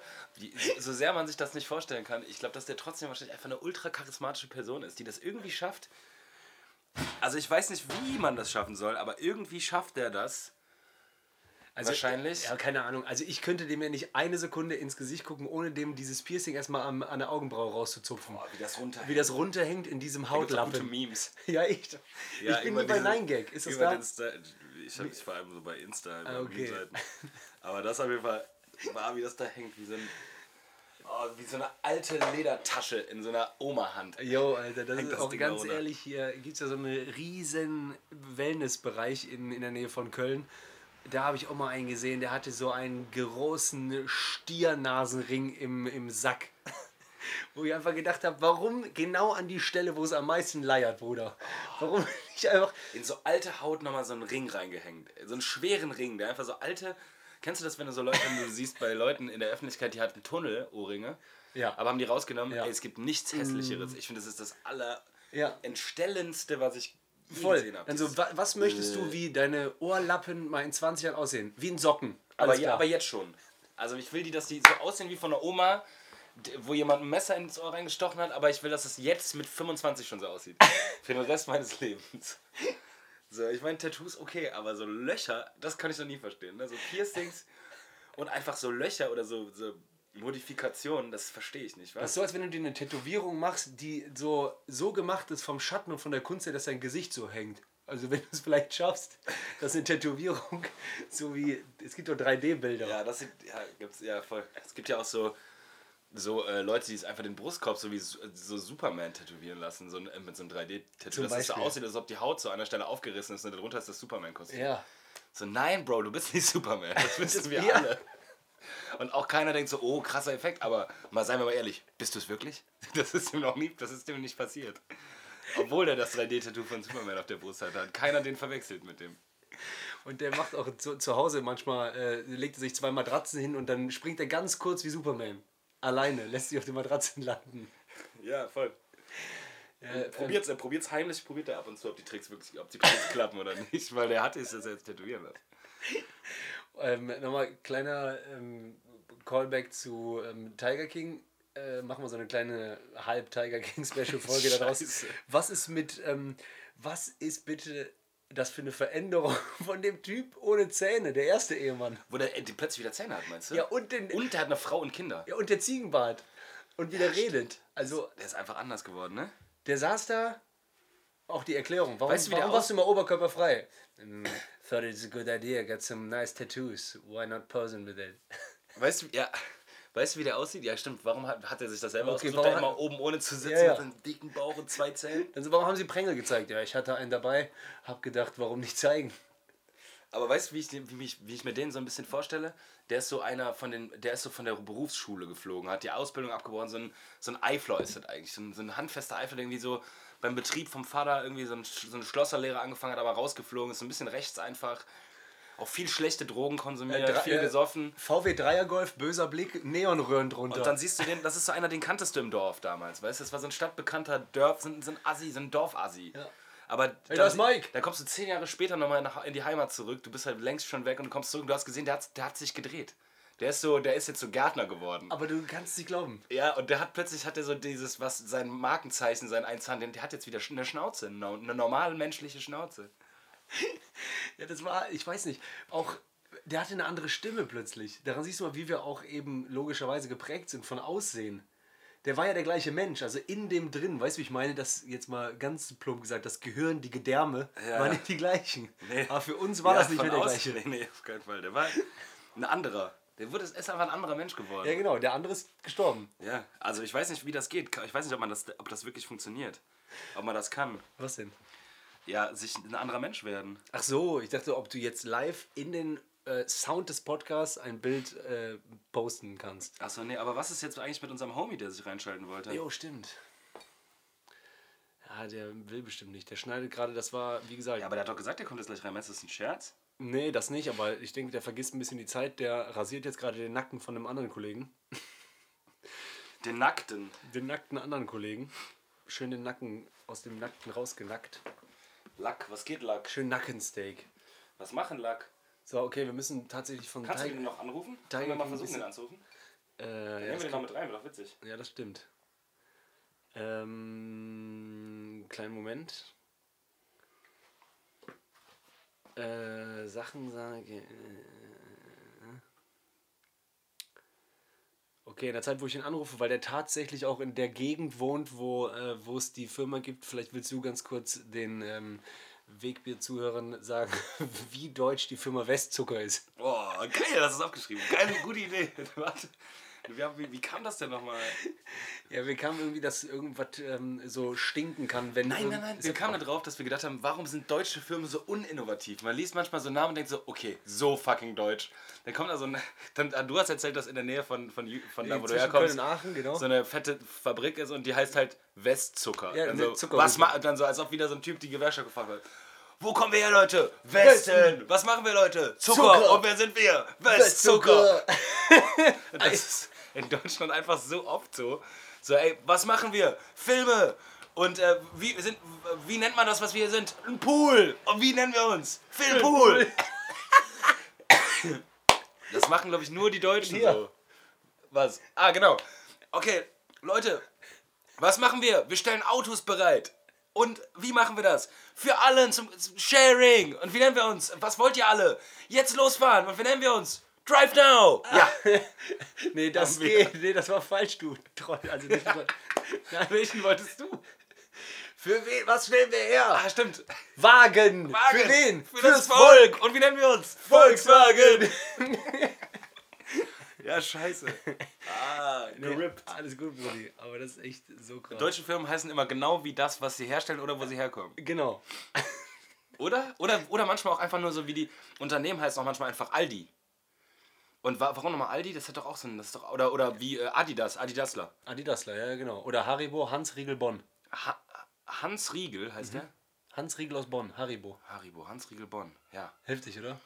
so sehr man sich das nicht vorstellen kann, ich glaube, dass der trotzdem wahrscheinlich einfach eine ultra charismatische Person ist, die das irgendwie schafft. Also ich weiß nicht, wie man das schaffen soll, aber irgendwie schafft er das. Wahrscheinlich. Ja, keine Ahnung. Also ich könnte dem ja nicht eine Sekunde ins Gesicht gucken, ohne dem dieses Piercing erstmal am, an der Augenbraue rauszuzupfen. Boah, wie das runter. Wie das runterhängt in diesem gute Hautlappen. Memes. Ja, echt. Ja, ich bin wie bei 9gag. Ist das da? Ich habe es vor allem so bei Insta, halt, Ah, bei okay. Meme-Seiten. Aber das auf jeden Fall war, wie das da hängt, wie so, ein, oh, wie so eine alte Ledertasche in so einer Oma-Hand. Jo, Alter, das Hängt ist das auch Ding ganz runter. ehrlich, hier gibt es ja so einen riesen Wellnessbereich in, in der Nähe von Köln. Da habe ich auch mal einen gesehen, der hatte so einen großen Stiernasenring im, im Sack. Wo ich einfach gedacht habe, warum genau an die Stelle, wo es am meisten leiert, Bruder? Warum nicht einfach. In so alte Haut nochmal so einen Ring reingehängt. So einen schweren Ring, der einfach so alte. Kennst du das, wenn du so Leute, wenn du siehst bei Leuten in der Öffentlichkeit, die hatten Tunnel-Ohrringe, Ja. aber haben die rausgenommen? Ja. Mm. Ey, es gibt nichts hässlicheres. Ich finde, das ist das aller Ja. entstellendste, was ich Voll. gesehen habe. Also, wa was möchtest du, wie deine Ohrlappen mal in 20 Jahren aussehen? Wie ein Socken. Aber, ja, aber jetzt schon. Also ich will die, dass die so aussehen wie von der Oma, wo jemand ein Messer ins Ohr reingestochen hat, aber ich will, dass es jetzt mit 25 schon so aussieht. Für den Rest meines Lebens. So, ich meine, Tattoos okay, aber so Löcher, das kann ich noch nie verstehen. Ne? So Piercings und einfach so Löcher oder so, so Modifikationen, das verstehe ich nicht. Das Was? ist so, als wenn du dir eine Tätowierung machst, die so, so gemacht ist vom Schatten und von der Kunst her, dass dein Gesicht so hängt. Also wenn du es vielleicht schaffst, dass eine Tätowierung so wie, es gibt doch 3D-Bilder. Ja, das sieht, ja, gibt's, ja, voll. Es gibt ja auch so, so äh, Leute, die es einfach den Brustkorb so wie so Superman tätowieren lassen, so äh, mit so einem 3D-Tattoo. Zum Dass es so aussieht, als ob die Haut so an der Stelle aufgerissen ist und darunter ist das Superman-Kostüm. Ja. So, nein, Bro, du bist nicht Superman. Das wissen wir Ja. alle. Und auch keiner denkt so, oh, krasser Effekt, aber mal seien wir mal ehrlich, bist du es wirklich? Das ist ihm noch nie, das ist ihm nicht passiert. Obwohl er das 3D-Tattoo von Superman auf der Brust hat, hat keiner den verwechselt mit dem. Und der macht auch zu, zu Hause manchmal, äh, legt er sich zwei Matratzen hin und dann springt er ganz kurz wie Superman. Alleine, lässt sich auf den Matratzen landen. Ja, voll. Äh, Probiert's, er probiert's heimlich, probiert er ab und zu, ob die Tricks wirklich, ob die Tricks klappen oder nicht, weil der hatte es, dass er jetzt tätowieren lässt. Ähm, Nochmal kleiner ähm, Callback zu ähm, Tiger King. Äh, machen wir so eine kleine halb Tiger King Special Folge daraus. Was ist mit, ähm, was ist bitte das für eine Veränderung von dem Typ ohne Zähne, der erste Ehemann? Wo der die plötzlich wieder Zähne hat, meinst du? Ja, und, den, Und der hat eine Frau und Kinder. ja, und der Ziegenbart. Und wieder redet. Also, Der ist einfach anders geworden, ne? der saß da. Auch die Erklärung. Warum, Weißt du, wie warum warst du immer oberkörperfrei? Mm, thought it's a good idea. Got some nice tattoos. Why not posing with it? Weißt du, ja. Weißt du, wie der aussieht? Ja, stimmt. Warum hat, hat er sich das selber Okay, ausgesucht? warum immer oben ohne zu sitzen Ja, ja. mit einem dicken Bauch und zwei Zellen? Also warum haben sie Prängel gezeigt? Ja, ich hatte einen dabei, hab gedacht, warum nicht zeigen? Aber weißt du, wie ich, wie, ich, wie ich mir den so ein bisschen vorstelle? Der ist so einer von den, der ist so von der Berufsschule geflogen, hat die Ausbildung abgebrochen, so ein, so ein Eifler ist das eigentlich, so ein, so ein handfester Eifler, der irgendwie so beim Betrieb vom Vater irgendwie so, ein, so eine Schlosserlehre angefangen hat, aber rausgeflogen ist, so ein bisschen rechts einfach, auch viel schlechte Drogen konsumiert, Äh, dra- viel äh, gesoffen. VW Dreiergolf, böser Blick, Neonröhren drunter. Und dann siehst du den, das ist so einer, den kanntest du im Dorf damals, weißt du? Das war so ein stadtbekannter Dorf, so ein, so ein Assi, so ein Dorfassi. Ja. Aber Hey, dann- Mike. Da kommst du zehn Jahre später nochmal nach, in die Heimat zurück, du bist halt längst schon weg und du kommst zurück und du hast gesehen, der hat, der hat sich gedreht. Der ist so, der ist jetzt so Gärtner geworden. Aber du kannst es nicht glauben. Ja, und der hat plötzlich hat er so dieses, was sein Markenzeichen, sein Einzahn, der hat jetzt wieder eine Schnauze, eine eine normale menschliche Schnauze. Ja, das war, ich weiß nicht, auch der hatte eine andere Stimme plötzlich. Daran siehst du mal, wie wir auch eben logischerweise geprägt sind von Aussehen. Der war ja der gleiche Mensch, also in dem drin, weißt du, wie ich meine, das jetzt mal ganz plump gesagt, das Gehirn, die Gedärme Ja. waren nicht die gleichen. Nee. Aber für uns war Ja, das nicht mehr der gleiche. Nee, nee, auf keinen Fall. Der war ein anderer. Der wurde, ist einfach ein anderer Mensch geworden. Ja, genau, der andere ist gestorben. Ja, also ich weiß nicht, wie das geht. Ich weiß nicht, ob, man das, ob das wirklich funktioniert. Ob man das kann. Was denn? Ja, sich ein anderer Mensch werden. Ach so, ich dachte, ob du jetzt live in den äh, Sound des Podcasts ein Bild äh, posten kannst. Achso, nee, aber was ist jetzt eigentlich mit unserem Homie, der sich reinschalten wollte? Jo, stimmt. Ja, der will bestimmt nicht. Der schneidet gerade, das war, wie gesagt, Ja, aber der hat doch gesagt, der kommt jetzt gleich rein. Meinst du, das ist ein Scherz? nee, das nicht, aber ich denke, der vergisst ein bisschen die Zeit. Der rasiert jetzt gerade den Nacken von einem anderen Kollegen. Den Nackten. Den nackten anderen Kollegen. Schön den Nacken aus dem Nackten rausgenackt. Lack, was geht Lack? Schön Nackensteak. Was machen Lack? So, okay, wir müssen tatsächlich von Kannst du Tiger- den noch anrufen? Tiger Können wir mal King versuchen, ist- den anzurufen? Äh, ja, Nehmen das wir den noch mit rein, wäre doch witzig. Ja, das stimmt. Ähm, kleinen Moment. Äh, Sachen sage. Äh, okay, in der Zeit, wo ich ihn anrufe, weil der tatsächlich auch in der Gegend wohnt, wo, äh, wo es die Firma gibt. Vielleicht willst du ganz kurz den ähm, Wegbier-Zuhörern sagen, wie deutsch die Firma Westzucker ist. Oh, geil, das ist aufgeschrieben. Geile, gute Idee. Warte. Wie, wie, kam das denn nochmal? Ja, wir kamen irgendwie, dass irgendwas ähm, so stinken kann, wenn. Nein, nein, nein. Wir kamen da drauf, dass wir gedacht haben, warum sind deutsche Firmen so uninnovativ? Man liest manchmal so Namen und denkt so, okay, so fucking deutsch. Dann kommt da so ein. Dann, du hast erzählt, dass in der Nähe von, von, von da, wo du herkommst, Köln und Aachen, genau. so eine fette Fabrik ist und die heißt halt Westzucker. Ja, dann, so, Zuckerhütte. was dann so, als ob wieder so ein Typ die Gewerkschaft gefragt hat. Wo kommen wir her, Leute? Westen. Was machen wir, Leute? Zucker. Zucker. Und wer sind wir? Westzucker. Das ist in Deutschland einfach so oft so. So, ey, was machen wir? Filme. Und äh, wie, sind, wie nennt man das, was wir hier sind? Ein Pool. Und wie nennen wir uns? Filmpool. Das machen, glaube ich, nur die Deutschen Hier. so. Was? Ah, genau. Okay, Leute, was machen wir? Wir stellen Autos bereit. Und wie machen wir das? Für alle zum, zum Sharing. Und wie nennen wir uns? Was wollt ihr alle? Jetzt losfahren. Und wie nennen wir uns? Drive now. Ja. Nee, das geht. Nee, das war falsch, du Troll. Also nicht Welchen wolltest du? Für wen? Was stellen wir her? Ah, stimmt. Wagen. Wagen. Für wen? Für das Volk. Und wie nennen wir uns? Volkswagen. Ja, scheiße. Ah, gerippt. Alles gut, Brudi. Aber das ist echt so krass. Deutsche Firmen heißen immer genau wie das, was sie herstellen oder wo sie herkommen. Genau. Oder? Oder, oder manchmal auch einfach nur so wie die Unternehmen heißen auch manchmal einfach Aldi. Und wa warum nochmal Aldi? Das hat doch auch so ein. Das ist doch, oder, oder wie äh, Adidas, Adidasler. Adidasler, ja, genau. Oder Haribo, Hans Riegel Bonn. Ha Hans Riegel heißt der? Hans Riegel aus Bonn, Haribo. Haribo, Hans Riegel Bonn, ja. Heftig, oder?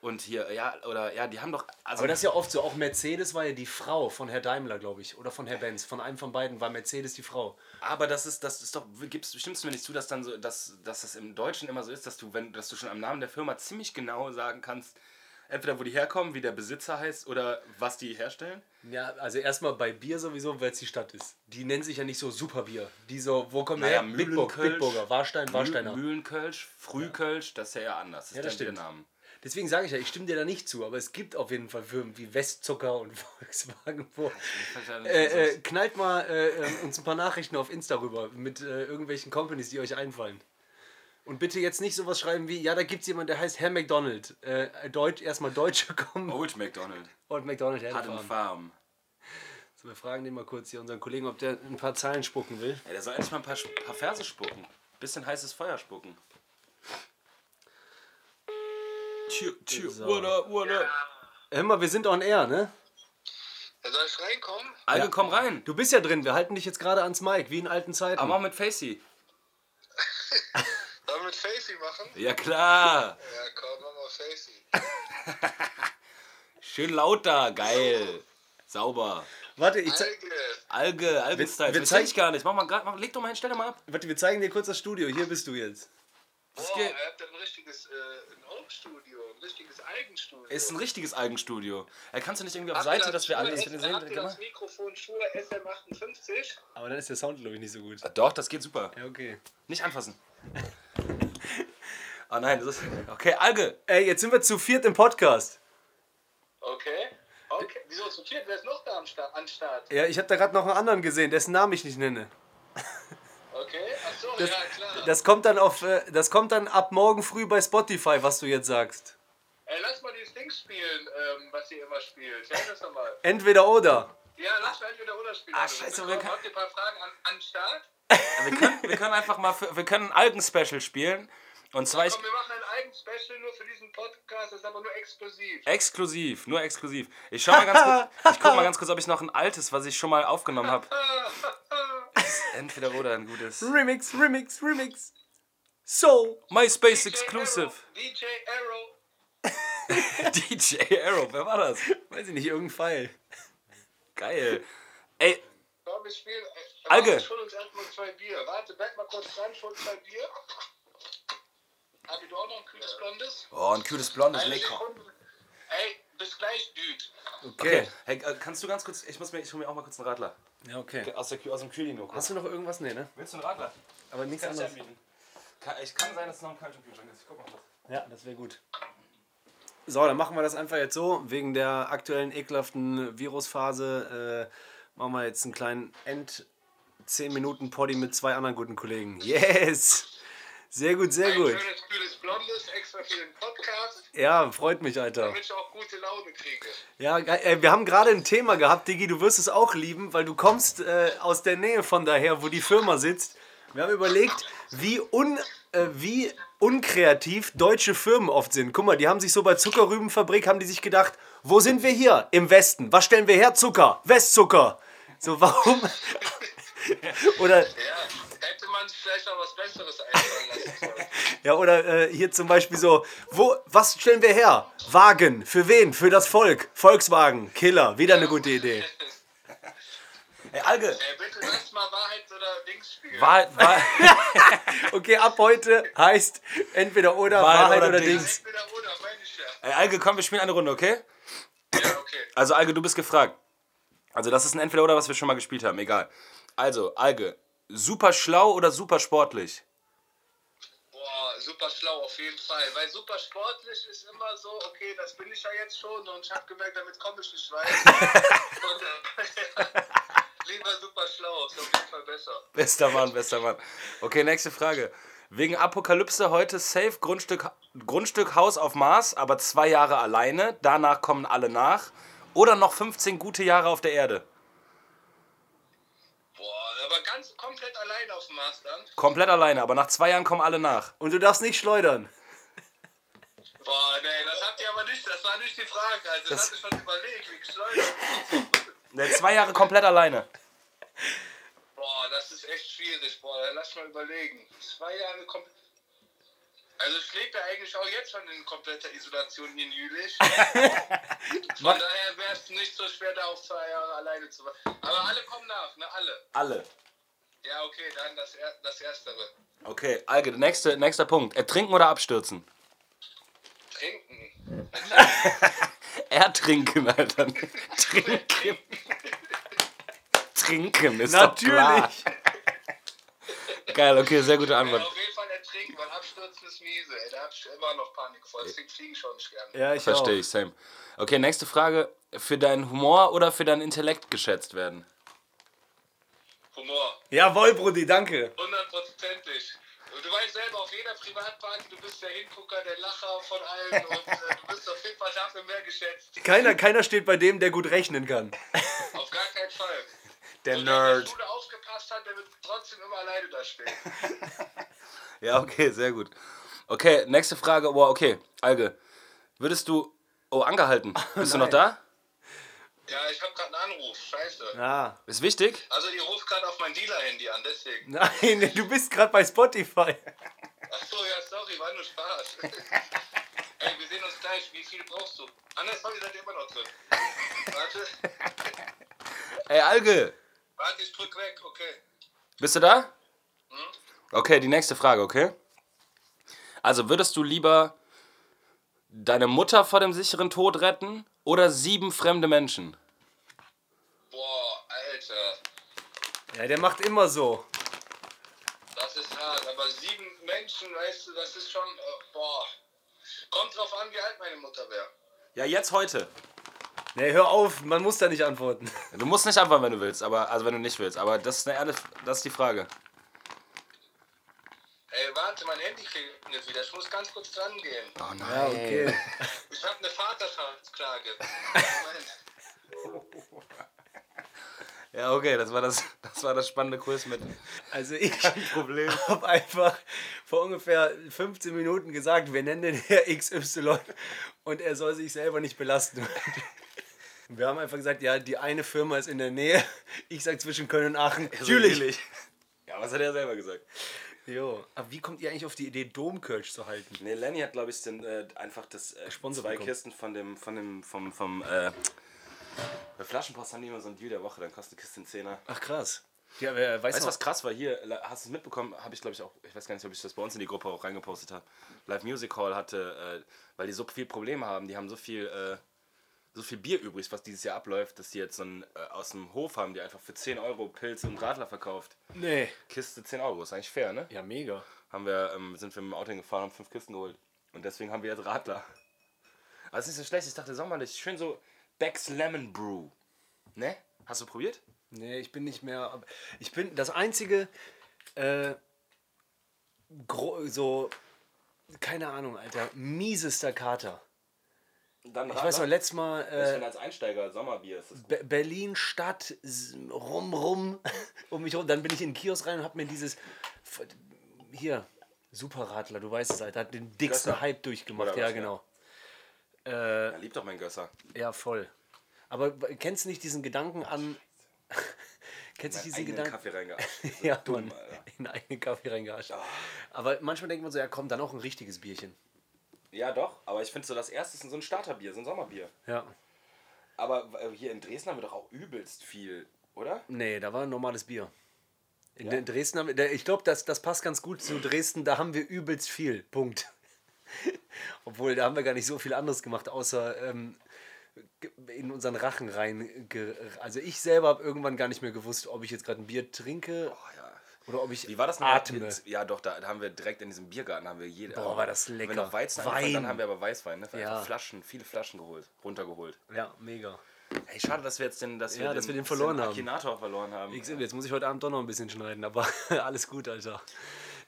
Und hier, ja, oder, ja, die haben doch. Also, Aber das ist ja oft so. Auch Mercedes war ja die Frau von Herr Daimler, glaube ich. Oder von Herr Benz. Von einem von beiden war Mercedes die Frau. aber das ist, das ist doch, gibst, stimmst du mir nicht zu, dass dann so, dass, dass das im Deutschen immer so ist, dass du, wenn, dass du schon am Namen der Firma ziemlich genau sagen kannst, entweder wo die herkommen, wie der Besitzer heißt oder was die herstellen? Ja, also erstmal bei Bier sowieso, weil es die Stadt ist. Die nennen sich ja nicht so Superbier. Die so, wo kommen Naja, wir her? Big, Burg, Mühlenkölsch. Big Burger, Warstein, Warsteiner. Mühlenkölsch, Frühkölsch, das ist ja eher anders. Das Ja, das stimmt. Namen. Deswegen sage ich ja, ich stimme dir da nicht zu, aber es gibt auf jeden Fall Firmen wie Westzucker und Volkswagen, wo. Äh, äh, knallt mal äh, äh, uns ein paar Nachrichten auf Insta rüber mit äh, irgendwelchen Companies, die euch einfallen. Und bitte jetzt nicht sowas schreiben wie, ja, da gibt es jemanden, der heißt Herr McDonald. Äh, Deutsch, erstmal Deutsche kommen Old McDonald. und McDonald Hat Herr eine Farm. so, Wir fragen den mal kurz hier, unseren Kollegen, ob der ein paar Zahlen spucken will. Ja, der soll endlich mal ein paar, paar Verse spucken. Bisschen heißes Feuer spucken. Tschü, tschü, So. what up, what up? Hör mal, wir sind on air, ne? Ja, soll ich reinkommen? Alge, komm rein. Du bist ja drin, wir halten dich jetzt gerade ans Mic, wie in alten Zeiten. Aber auch mit Facey. Wir mit Facey machen? Ja, klar. Ja, komm, mach mal Facey. Schön laut da, geil. Sauber. Warte, ich zeig, Alge. Alge, Algenstyle. wir Das zeig zeigen- ich gar nicht. Mach mal grad, mach, leg doch mal hin, stell doch mal ab. warte, wir zeigen dir kurz das Studio, hier bist du jetzt. Boah, geht. ihr habt ein richtiges äh, ein Kochstudio, ein richtiges Algenstudio. Ist ein richtiges Algenstudio. Äh, kannst du nicht irgendwie auf Habt Seite, dass wir alle das sehen? Habt ihr das. Mikrofon Shure SM58? Aber dann ist der Sound, glaube ich, nicht so gut. Doch, das geht super. Ja, okay. Nicht anfassen. Ah nein, das ist. Okay, Alge. Ey, jetzt sind wir zu viert im Podcast. Okay. Okay. Wieso zu viert? Wer ist noch da am Start? An Start? Ja, ich habe da gerade noch einen anderen gesehen, dessen Namen ich nicht nenne. Okay. Achso, Das, ja klar. das, kommt dann auf, äh, das kommt dann ab morgen früh bei Spotify, was du jetzt sagst. Ey, lass mal dieses Ding spielen, ähm, was ihr immer spielt. Ja, das nochmal. Entweder oder. Ja, lass mal entweder oder spielen. Ah, Also, scheiße, wir wir kann- Habt ihr ein paar Fragen an, an Start? Wir können, wir können einfach mal. Für, wir können ein Algen-Special spielen. Und zwar ich, Komm, wir machen ein eigenes Special nur für diesen Podcast, das ist aber nur exklusiv. exklusiv, nur exklusiv. Ich schau mal ganz kurz. Ich guck mal ganz kurz, ob ich noch ein altes, was ich schon mal aufgenommen habe. Entweder oder ein gutes. Remix, Remix, Remix. So. MySpace DJ Exclusive. Arrow, DJ Arrow. DJ Arrow, wer war das? Weiß ich nicht, irgendein Pfeil. Geil. Ey, Komm, wir spielen. Äh, Alge. Hol uns erstmal zwei Bier. Warte, bleib mal kurz dran, ich hol zwei Bier. Hab du auch noch ein kühles Blondes? oh, ein kühles blondes, Eine lecker. Sekunde. Ey, bis gleich, Dude. Okay. Hey, äh, kannst du ganz kurz, ich muss mir, ich hol mir auch mal kurz einen Radler. Ja, okay. Aus, der, aus dem Kühlino. Hast du noch irgendwas? Nee, ne? Willst du einen Radler? Aber nichts Kannst du anderes. Kann, ich kann sein, dass es noch ein kalter Kühlschrank ist. Ich guck mal was. Ja, das wäre gut. So, dann machen wir das einfach jetzt so. Wegen der aktuellen ekelhaften Virusphase äh, machen wir jetzt einen kleinen End 10 Minuten Poddy mit zwei anderen guten Kollegen. Yes! Sehr gut, sehr Ein gut. schönes, kühles Blondes, extra für den Podcast, Ja, freut mich, Alter. damit ich auch gute Laune kriege. Ja. Äh, wir haben gerade ein Thema gehabt, Digi, du wirst es auch lieben, weil du kommst äh, aus der Nähe von daher, wo die Firma sitzt. Wir haben überlegt, wie, un, äh, wie unkreativ deutsche Firmen oft sind. Guck mal, die haben sich so bei Zuckerrübenfabrik, haben die sich gedacht, wo sind wir hier? Im Westen. Was stellen wir her? Zucker. Westzucker. So, warum? oder, Ja, man sich vielleicht auch was Besseres einfallen lassen ja, oder äh, hier zum Beispiel so, wo, was stellen wir her? Wagen. Für wen? Für das Volk. Volkswagen. Killer. Wieder eine gute Idee. Ey, Alge. Ey, bitte lass mal Wahrheit oder Dings spielen. Wahrheit, Wahrheit, Okay, ab heute heißt entweder oder, Wahrheit Wahrheit, oder oder, Dings. Entweder oder, meine ich ja. Ey, Alge, komm, wir spielen eine Runde, okay? Ja, okay. Also, Alge, du bist gefragt. Also, das ist ein Entweder-Oder, was wir schon mal gespielt haben, egal. Also, Alge, super schlau oder super sportlich? Boah, super schlau auf jeden Fall. Weil super sportlich ist immer so, okay, das bin ich ja jetzt schon und ich habe gemerkt, damit komme ich nicht weit. äh, lieber super schlau, ist auf jeden Fall besser. Bester Mann, bester Mann. Okay, nächste Frage. Wegen Apokalypse heute safe Grundstück, Grundstück Haus auf Mars, aber zwei Jahre alleine. Danach kommen alle nach. Oder noch 15 gute Jahre auf der Erde. Aber ganz komplett allein auf dem Mars dann. Komplett alleine, aber nach zwei Jahren kommen alle nach. Und du darfst nicht schleudern. Boah, nee, das habt ihr aber nicht, das war nicht die Frage. Also, das, Das- hatte ich schon überlegt, wie geschleudert. Ne, zwei Jahre komplett alleine. Boah, das ist echt schwierig. Boah, lass mal überlegen. Zwei Jahre komplett. Also ich lebe ja eigentlich auch jetzt schon in kompletter Isolation hier in Jülich. Von daher wäre es nicht so schwer, da auf zwei Jahre alleine zu warten. Aber alle kommen nach, ne? Alle. Alle. Ja, okay, dann das, er das Erstere. Okay, Alge, nächste, nächster Punkt. Ertrinken oder abstürzen? Trinken. Ertrinken, Alter. Trinken. Trinken ist doch klar. Natürlich. Geil, okay, sehr gute Ja, Antwort. auf jeden Fall abstürzen ist miese. Ey, da hab ich immer noch Panik vor. Deswegen fliegen schon nicht gerne. Ja, ich Verstehe ich, same. Okay, nächste Frage. Für deinen Humor oder für deinen Intellekt geschätzt werden? Humor. Jawohl, Brudi, danke. Hundertprozentig. Und Du weißt selber, auf jeder Privatparty, du bist der Hingucker, der Lacher von allen und äh, du bist auf jeden Fall dafür mehr geschätzt. Keiner, keiner steht bei dem, der gut rechnen kann. Auf gar keinen Fall. Der Und wer in der Nerd. Schule aufgepasst hat, der wird trotzdem immer alleine da stehen. Ja, okay, sehr gut. Okay, nächste Frage. Boah, okay, Alge. Würdest du. Oh, angehalten. Bist du noch da? Ja, ich habe gerade einen Anruf. Scheiße. Ah. Ist wichtig? Also, die ruft gerade auf mein Dealer-Handy an, deswegen. Nein, du bist gerade bei Spotify. Achso, ja, sorry, war nur Spaß. Ey, wir sehen uns gleich. Wie viel brauchst du? Ah, ne, sorry, seid ihr immer noch drin. Warte, Ey, Alge. warte, ich drück weg, okay. Bist du da? Okay, die nächste Frage, okay? Also würdest du lieber Deine Mutter vor dem sicheren Tod retten oder sieben fremde Menschen? Boah, Alter. Ja, der macht immer so. Das ist hart. Aber sieben Menschen, weißt du, das ist schon. Äh, boah. Kommt drauf an, wie alt meine Mutter wäre. Ja, jetzt heute. Nee, hör auf, man muss da nicht antworten. Du musst nicht antworten, wenn du willst, aber also wenn du nicht willst. Aber das ist eine ehrliche, das ist die Frage. Ey, warte, mein Handy klingelt wieder. Ich muss ganz kurz dran gehen. Oh nein. Ja, okay. Ich habe eine Vaterschaftsklage. Moment. Ja, okay, das war das, das war das spannende Quiz mit. Also ich Problem. habe einfach vor ungefähr 15 Minuten gesagt, wir nennen den Herr XY und er soll sich selber nicht belasten. Wir haben einfach gesagt, ja, die eine Firma ist in der Nähe. Ich sag zwischen Köln und Aachen. Natürlich. Ja, was hat er selber gesagt? Jo. Aber wie kommt ihr eigentlich auf die Idee, Domkölsch zu halten? Nee, Lenny hat, glaube ich, den, äh, einfach das äh, zwei bekommen. Kisten von dem, von dem, vom, vom, äh, bei Flaschenpost haben die immer so ein Deal der Woche, dann kostet eine Kiste 10er. Ach krass. Ja, wer weiß Weißt du, was krass war? Hier, hast du es mitbekommen? Habe ich, glaube ich, auch, ich weiß gar nicht, ob ich das bei uns in die Gruppe auch reingepostet habe. Live Music Hall hatte, äh, weil die so viel Probleme haben, die haben so viel, äh, so viel Bier übrig, was dieses Jahr abläuft, dass die jetzt so ein, äh, aus dem Hof haben, die einfach für 10 Euro Pilze und Radler verkauft. Nee. Kiste 10 Euro, ist eigentlich fair, ne? Ja, mega. Haben wir, ähm, sind wir mit dem Auto hingefahren, haben fünf Kisten geholt. Und deswegen haben wir jetzt Radler. Aber es ist nicht so schlecht, ich dachte sommerlich, schön so Beck's Lemon Brew. Ne? Hast du probiert? Nee, ich bin nicht mehr. Ich bin das einzige. Äh, so. Keine Ahnung, Alter. Miesester Kater. Dann Ich weiß noch, letztes Mal. Das Äh, als Einsteiger Sommerbier ist das Be Berlin Stadt rum rum um mich rum. Dann bin ich in den Kiosk rein und hab mir dieses hier Superradler, du weißt es, Alter, hat den dicksten Gösser. Hype durchgemacht. Oder Ja, genau. Ja, liebt doch mein Gösser. Ja, voll. Aber kennst du nicht diesen Gedanken an kennst du diesen Gedanken Kaffee reingehauen. ja, dumm, Mann, Alter. in einen eigenen Kaffee reingehascht. Aber manchmal denkt man so, ja komm, dann auch ein richtiges Bierchen. Ja, doch, aber ich finde so, das erste ist so ein Starterbier, so ein Sommerbier. Ja. Aber äh, hier in Dresden haben wir doch auch übelst viel, oder? Nee, da war ein normales Bier. In Ja? Dresden haben wir, ich glaube, das, das passt ganz gut zu Dresden, da haben wir übelst viel. Punkt. Obwohl, da haben wir gar nicht so viel anderes gemacht, außer ähm, in unseren Rachen rein. Also ich selber habe irgendwann gar nicht mehr gewusst, ob ich jetzt gerade ein Bier trinke Oh ja. Oder ob ich Wie war das atme. Ja, doch, da, haben wir direkt in diesem Biergarten haben wir jede. Boah, war das Wenn lecker. wir noch Weizen Wein. Dann haben wir aber Weißwein, ne? Ja. Einfach Flaschen, viele Flaschen geholt, runtergeholt. Ja, mega. Ey, schade, dass wir jetzt den, dass wir Ja, den, dass wir den verloren haben. Akinator verloren haben. Ich, jetzt muss ich heute Abend doch noch ein bisschen schneiden, aber alles gut, Alter.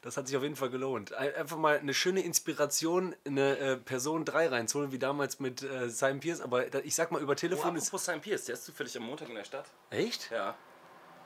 Das hat sich auf jeden Fall gelohnt. Ein- Einfach mal eine schöne Inspiration, eine äh, Person 3 reinzuholen, wie damals mit äh, Simon Pierce. Aber da, ich sag mal, über Oh, Telefon ist. apropos Simon Pierce, der ist zufällig am Montag in der Stadt. Echt? Ja.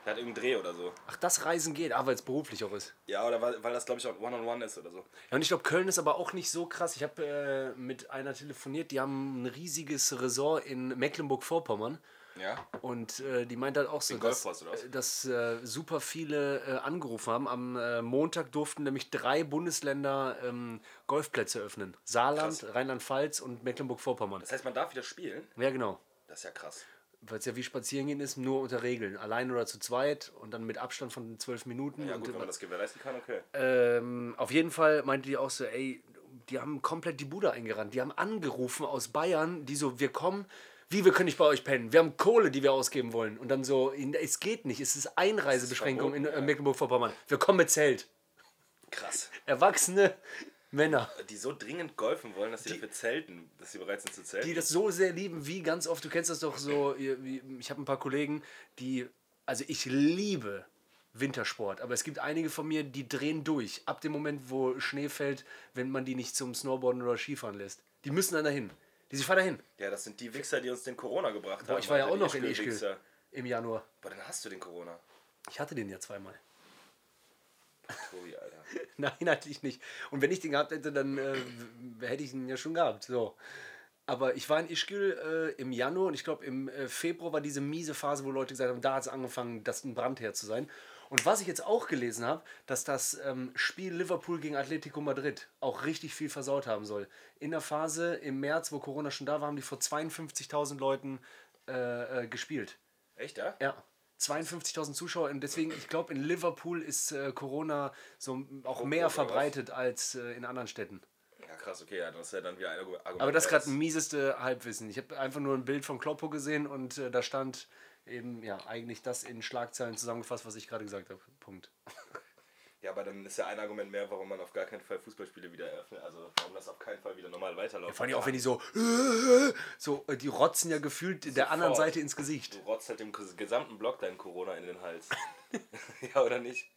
Der hat irgendeinen Dreh oder so. Ach, das Reisen geht, ah, weil es beruflich auch ist. Ja, oder weil, weil das, glaube ich, auch One-on-One ist oder so. Ja, und ich glaube, Köln ist aber auch nicht so krass. Ich habe äh, mit einer telefoniert, die haben ein riesiges Resort in Mecklenburg-Vorpommern. Ja. Und äh, die meint halt auch so, Wegen dass, oder was? äh, dass äh, super viele äh, angerufen haben. Am äh, Montag durften nämlich drei Bundesländer ähm, Golfplätze öffnen. Saarland. Rheinland-Pfalz und Mecklenburg-Vorpommern. Das heißt, man darf wieder spielen? Ja, genau. Das ist ja krass. Weil es ja wie spazieren gehen ist, nur unter Regeln. Allein oder zu zweit und dann mit Abstand von zwölf Minuten. Ja, gut, wenn man das gewährleisten kann, okay. ähm, auf jeden Fall meinte die auch so, ey, die haben komplett die Bude eingerannt. Die haben angerufen aus Bayern, die so, wir kommen, wie, wir können nicht bei euch pennen. Wir haben Kohle, die wir ausgeben wollen. Und dann so, in- es geht nicht, es ist Einreisebeschränkung in verboten, äh. Mecklenburg-Vorpommern. Wir kommen mit Zelt. Krass. Erwachsene Männer, Die so dringend golfen wollen, dass sie dafür zelten, dass sie bereit sind zu zelten. die das so sehr lieben, wie ganz oft, du kennst das doch so, ich habe ein paar Kollegen, die, also ich liebe Wintersport, aber es gibt einige von mir, die drehen durch, ab dem Moment, wo Schnee fällt, wenn man die nicht zum Snowboarden oder Skifahren lässt. Die müssen dann dahin. Die, ich fahr dahin. ja, das sind die Wichser, die uns den Corona gebracht Boah, haben. ich war ja Alter, auch noch in Ischgl im Januar. Boah, dann hast du den Corona. Ich hatte den ja zweimal. Tobi, Alter. Nein, hatte ich nicht. Und wenn ich den gehabt hätte, dann äh, hätte ich ihn ja schon gehabt. So. Aber ich war in Ischgl äh, im Januar und ich glaube im äh, Februar war diese miese Phase, wo Leute gesagt haben, da hat es angefangen, das ein Brandherd zu sein. Und was ich jetzt auch gelesen habe, dass das ähm, Spiel Liverpool gegen Atletico Madrid auch richtig viel versaut haben soll. In der Phase im März, wo Corona schon da war, haben die vor 52.000 Leuten äh, äh, gespielt. Echt, ja? Ja. 52.000 Zuschauer und deswegen, ich glaube, in Liverpool ist äh, Corona so auch mehr verbreitet als äh, in anderen Städten. Ja, krass, okay, ja, das ist ja dann wieder ein Argument. Aber das ist gerade ein mieseste Halbwissen. Ich habe einfach nur ein Bild vom Kloppo gesehen und äh, da stand eben, ja, eigentlich das in Schlagzeilen zusammengefasst, was ich gerade gesagt habe. Punkt. Ja, aber dann ist ja ein Argument mehr, warum man auf gar keinen Fall Fußballspiele wieder eröffnet. Also warum das auf keinen Fall wieder normal weiterläuft. Vor allem auch, wenn die so, so, äh, die rotzen ja gefühlt der anderen Seite ins Gesicht. Du rotzt halt dem gesamten Block deinen Corona in den Hals. ja, oder nicht?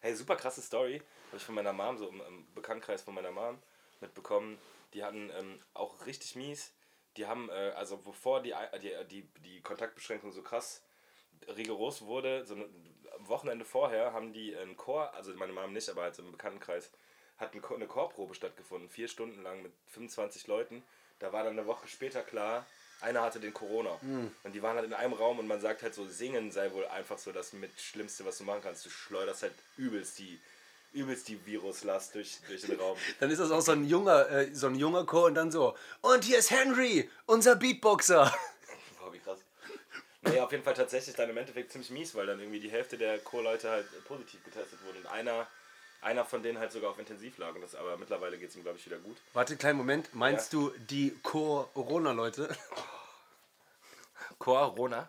Hey, super krasse Story. Habe ich von meiner Mom, so im, im Bekanntenkreis von meiner Mom, mitbekommen. Die hatten ähm, auch richtig mies. Die haben, äh, also bevor die, die, die, die Kontaktbeschränkung so krass rigoros wurde, so am Wochenende vorher haben die einen Chor, also meine Mom nicht, aber halt so im Bekanntenkreis, hat eine Chorprobe stattgefunden, vier Stunden lang mit 25 Leuten. Da war dann eine Woche später klar, einer hatte den Corona. Und die waren halt in einem Raum und man sagt halt so, singen sei wohl einfach so das mit Schlimmste, was du machen kannst. Du schleuderst halt übelst die, übelst die Viruslast durch, durch den Raum. Dann ist das auch so ein junger, äh, so ein junger Chor und dann so, und hier ist Henry, unser Beatboxer. Nee, auf jeden Fall tatsächlich dann im Endeffekt ziemlich mies, weil dann irgendwie die Hälfte der Chorleute halt positiv getestet wurde und einer, einer von denen halt sogar auf Intensiv lag. Und das, aber mittlerweile geht es ihm, glaube ich, wieder gut. Warte, kleinen Moment. Meinst du die Corona-Leute? Corona?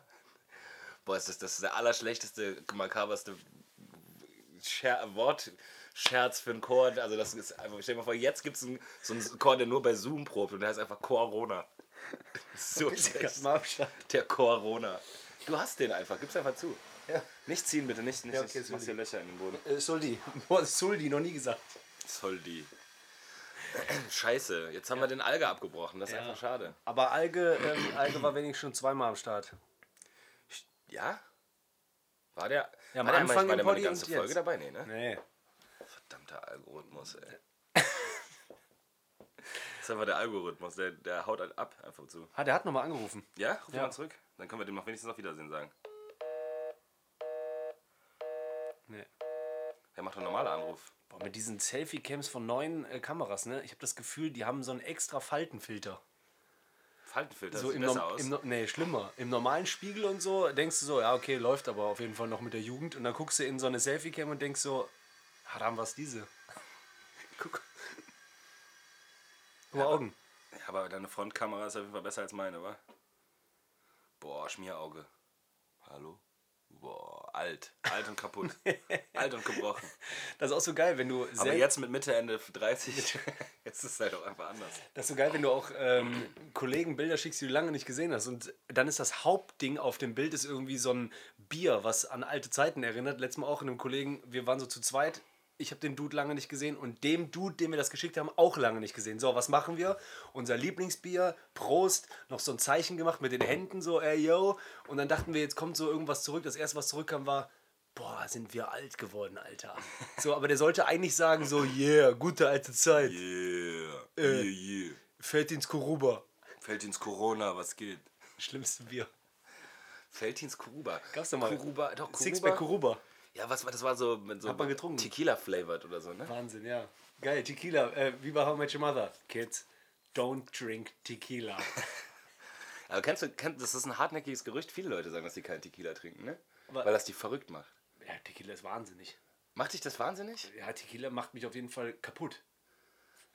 Boah, ist das, das ist der allerschlechteste, makaberste Scher Wortscherz für einen Chor. Also das ist einfach, stell dir mal vor, jetzt gibt es einen, so einen Chor, der nur bei Zoom probt und der heißt einfach Corona. So Abstand. Der Corona. Du hast den einfach, gib's einfach zu. Ja. Nicht ziehen bitte, nicht, nicht, Ja, okay, nicht machst dir Löcher in den Boden. Äh, Soldi. Soldi, noch nie gesagt. Soldi. Scheiße, jetzt haben wir den Alge abgebrochen, das ist einfach schade. Aber Alge, ähm, Alge war wenigstens schon zweimal am Start. Ja? War der, Ja, am war der, Anfang war der mal eine ganze Folge jetzt. dabei? Nee, ne? Nee. Verdammter Algorithmus, ey. Das ist einfach der Algorithmus, der, der haut halt ab einfach zu. Ah, der hat nochmal angerufen. Ja, ruf Ja. mal zurück. Dann können wir dem noch wenigstens auf Wiedersehen sagen. Nee. Er macht einen normalen Anruf. Boah, mit diesen Selfie-Cams von neuen äh, Kameras, ne? Ich habe das Gefühl, die haben so einen extra Faltenfilter. Faltenfilter, So sieht besser aus. im nee, schlimmer. Im normalen Spiegel und so denkst du so, ja, okay, läuft aber auf jeden Fall noch mit der Jugend. Und dann guckst du in so eine Selfie-Cam und denkst so, Haram, was diese? Guck. Guck mal, Augen. Ja, aber deine Frontkamera ist auf jeden Fall besser als meine, wa? Boah, Schmierauge. Hallo? Boah, alt. Alt und kaputt. alt und gebrochen. Das ist auch so geil, wenn du Aber jetzt mit Mitte, Ende 30, jetzt ist es halt auch einfach anders. Das ist so geil, wenn du auch ähm, Kollegen Bilder schickst, die du lange nicht gesehen hast. Und dann ist das Hauptding auf dem Bild ist irgendwie so ein Bier, was an alte Zeiten erinnert. Letztes Mal auch in einem Kollegen, wir waren so zu zweit. Ich habe den Dude lange nicht gesehen und dem Dude, dem wir das geschickt haben, auch lange nicht gesehen. So, was machen wir? Unser Lieblingsbier, Prost, noch so ein Zeichen gemacht mit den Händen, so, ey, yo. Und dann dachten wir, jetzt kommt so irgendwas zurück. Das erste, was zurückkam, war, boah, sind wir alt geworden, Alter. So, aber der sollte eigentlich sagen, so, yeah, gute alte Zeit. Yeah, Äh. yeah, yeah. Fällt ins Kuruba. Fällt ins Corona, was geht? Schlimmste Bier. Fällt ins Kuruba. Gab's doch mal. Kuruba, doch, Sixpack Kuruba. Ja, was war das? war so mit so Hat man getrunken. Tequila-flavored oder so, ne? Wahnsinn, ja. Geil, Tequila. Äh, wie bei How Met Your Mother. Kids, don't drink Tequila. Aber kennst du, kennst, das ist ein hartnäckiges Gerücht. Viele Leute sagen, dass sie keinen Tequila trinken, ne? Wa- Weil das die verrückt macht. ja, Tequila ist wahnsinnig. Macht dich das wahnsinnig? Ja, Tequila macht mich auf jeden Fall kaputt.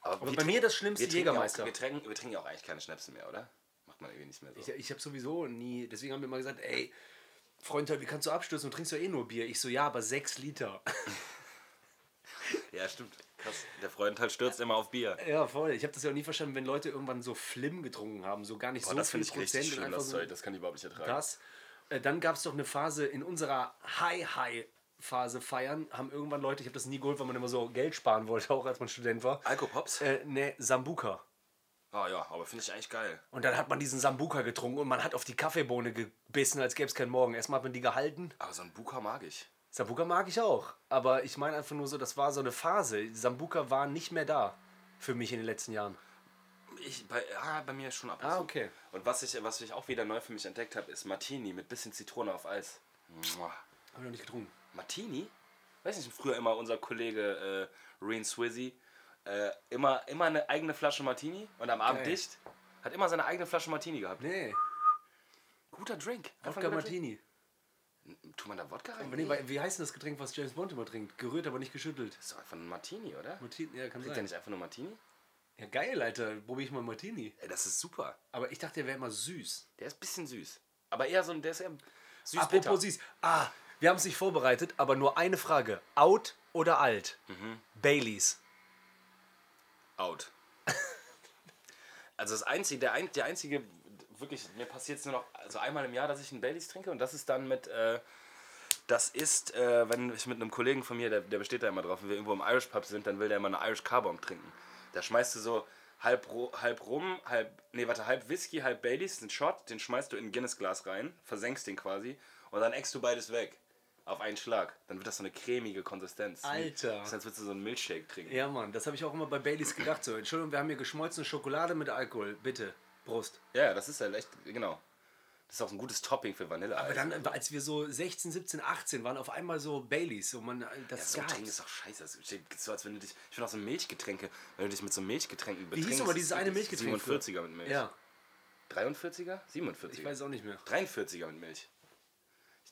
Aber, Aber bei mir das schlimmste wir trinken ja Jägermeister. Auch, wir, trinken, wir trinken ja auch eigentlich keine Schnäpse mehr, oder? Macht man irgendwie nicht mehr so. Ich, ich habe sowieso nie, deswegen haben wir immer gesagt, ey, Freund, wie kannst du abstürzen? Du trinkst doch eh nur Bier. Ich so, ja, aber sechs Liter. ja, stimmt. Krass. Der Freund halt stürzt immer auf Bier. ja, voll. Ich habe das ja auch nie verstanden, wenn Leute irgendwann so Flim getrunken haben, so gar nicht Boah, so das viel finde ich richtig Prozent schlimm, einfach das so Zeug. Das kann ich überhaupt nicht ertragen. Das. Äh, dann gab es doch eine Phase in unserer High-High-Phase feiern, haben irgendwann Leute, ich habe das nie geholt, weil man immer so Geld sparen wollte, auch als man Student war. Alkopops? Äh, ne, Sambuka. Ah ja, aber finde ich eigentlich geil. Und dann hat man diesen Sambuka getrunken und man hat auf die Kaffeebohne gebissen, als gäbe es keinen Morgen. Erstmal hat man die gehalten. Aber so ein Buka mag ich. Sambuka mag ich auch. Aber ich meine einfach nur so, das war so eine Phase. Sambuka war nicht mehr da für mich in den letzten Jahren. Ich, bei, ah, bei mir schon ab und Ah, zu. okay. Und was ich, was ich auch wieder neu für mich entdeckt habe, ist Martini mit bisschen Zitrone auf Eis. Mua. Hab ich noch nicht getrunken. Martini? Weiß nicht, früher immer unser Kollege äh, Reen Swizzy äh, immer, immer eine eigene Flasche Martini und am Abend Geil. dicht. Hat immer seine eigene Flasche Martini gehabt. Nee, Guter Drink. Einfach Wodka guter Martini. Drink. Tut man da Wodka rein? Nee, weil- wie heißt denn das Getränk, was James Bond immer trinkt? Gerührt, aber nicht geschüttelt. Das ist doch einfach ein Martini, oder? Martini, ja, kann Trinkt der sein. nicht einfach nur Martini? Ja, geil, Alter. Probier ich mal Martini. Ey, das ist super. Aber ich dachte, der wäre immer süß. Der ist ein bisschen süß. Aber eher so ein, der ist eher süß bitter. Apropos süß. Ah, wir haben es nicht vorbereitet, aber nur eine Frage. Out oder alt? Baileys. Out. also das einzige, der, ein, der einzige, wirklich, mir passiert es nur noch also einmal im Jahr, dass ich einen Baileys trinke und das ist dann mit, äh, das ist, äh, wenn ich mit einem Kollegen von mir, der, der besteht da immer drauf, wenn wir irgendwo im Irish Pub sind, dann will der immer eine Irish Car Bomb trinken. Da schmeißt du so halb, halb Rum, halb, nee, warte, halb Whisky, halb Baileys, den Shot, den schmeißt du in ein Guinness-Glas rein, versenkst den quasi und dann eckst du beides weg. Auf einen Schlag. Dann wird das so eine cremige Konsistenz. Alter. Das als würdest du so einen Milchshake trinken. Ja, Mann, das habe ich auch immer bei Baileys gedacht. So, Entschuldigung, wir haben hier geschmolzene Schokolade mit Alkohol. Bitte. Prost. Ja, das ist halt echt, genau. Das ist auch ein gutes Topping für Vanille. Aber dann, als wir so 16, 17, 18 waren, auf einmal so Baileys. So, man, das ja, so trinken ist doch scheiße. Das ist so, als wenn du dich. Ich finde auch so Milchgetränke, wenn du dich mit so Milchgetränken Wie betrinkst. hieß aber dieses eine Milchgetränk? 47er mit Milch. Ja, 43er? 47er? ich weiß auch nicht mehr. 43er mit Milch.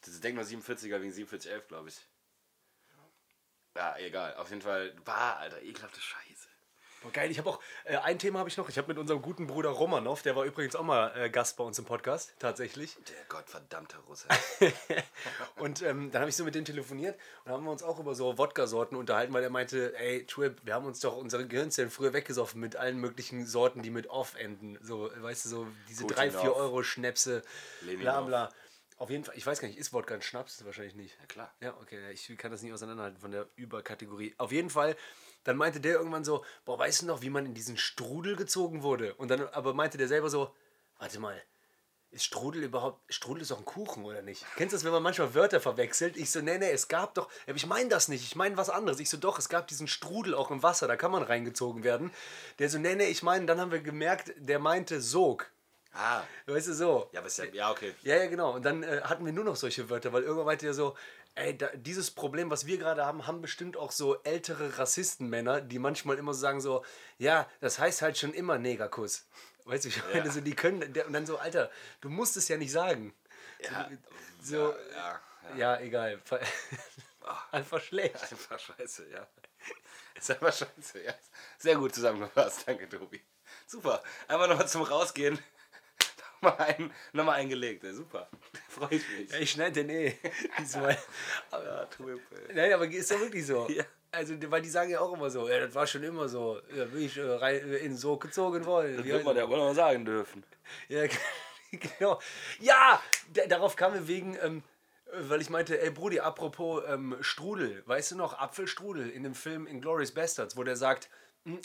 Ich denke mal 47er wegen 4711, glaube ich. Ja, egal. Auf jeden Fall. Bah, Alter, ekelhafte Scheiße. Boah, geil, ich habe auch, äh, ein Thema habe ich noch. Ich habe mit unserem guten Bruder Romanov, der war übrigens auch mal äh, Gast bei uns im Podcast, tatsächlich. Der gottverdammte Russe. Und ähm, dann habe ich so mit dem telefoniert und haben wir uns auch über so Wodka-Sorten unterhalten, weil er meinte, ey, Trip, wir haben uns doch unsere Gehirnzellen früher weggesoffen mit allen möglichen Sorten, die mit off enden. So, weißt du, so diese Putin 3, 4 off. Euro Schnäpse, bla Leninov. bla. Auf jeden Fall, ich weiß gar nicht, ist Wodka ein Schnaps? Wahrscheinlich nicht. Ja, klar. Ja, okay, ich kann das nicht auseinanderhalten von der Überkategorie. Auf jeden Fall, dann meinte der irgendwann so, boah, weißt du noch, wie man in diesen Strudel gezogen wurde? Und dann aber meinte der selber so, warte mal, ist Strudel überhaupt, Strudel ist doch ein Kuchen, oder nicht? Kennst du das, wenn man manchmal Wörter verwechselt? Ich so, nee, nee, es gab doch, aber ich meine das nicht, ich meine was anderes. Ich so, doch, es gab diesen Strudel auch im Wasser, da kann man reingezogen werden. Der so, nee, nee, ich meine, dann haben wir gemerkt, der meinte Sog. Ah. Weißt du, so. Ja, aber ist ja, ja, okay. Ja, ja, genau. Und dann äh, hatten wir nur noch solche Wörter, weil irgendwann meinte er so, ey, da, dieses Problem, was wir gerade haben, haben bestimmt auch so ältere Rassistenmänner, die manchmal immer so sagen so, ja, das heißt halt schon immer Negerkuss. Weißt du, ich meine, Ja. so, die können, der, und dann so, Alter, du musst es ja nicht sagen. Ja, So, ja, ja, ja. ja, egal. Ver- Einfach schlecht. Einfach scheiße, ja. Ist einfach scheiße, ja. Sehr gut zusammengefasst, danke, Tobi. Super. Einfach nochmal zum Rausgehen. Nochmal ein, nochmal eingelegt, super. Freue ich mich. Ja, ich schneide den eh. Diesmal. Aber, Ja, nein, aber ist ja wirklich so. Ja. Also, weil die sagen ja auch immer so, ja, das war schon immer so, ja, will ich äh, rein, äh, in so gezogen wollen. Das Wie wird man ja wohl noch sagen dürfen. Ja, genau. Ja, darauf kam wir wegen, ähm, weil ich meinte, ey Brudi, apropos ähm, Strudel, weißt du noch, Apfelstrudel in dem Film Inglourious Bastards, wo der sagt, "Hm,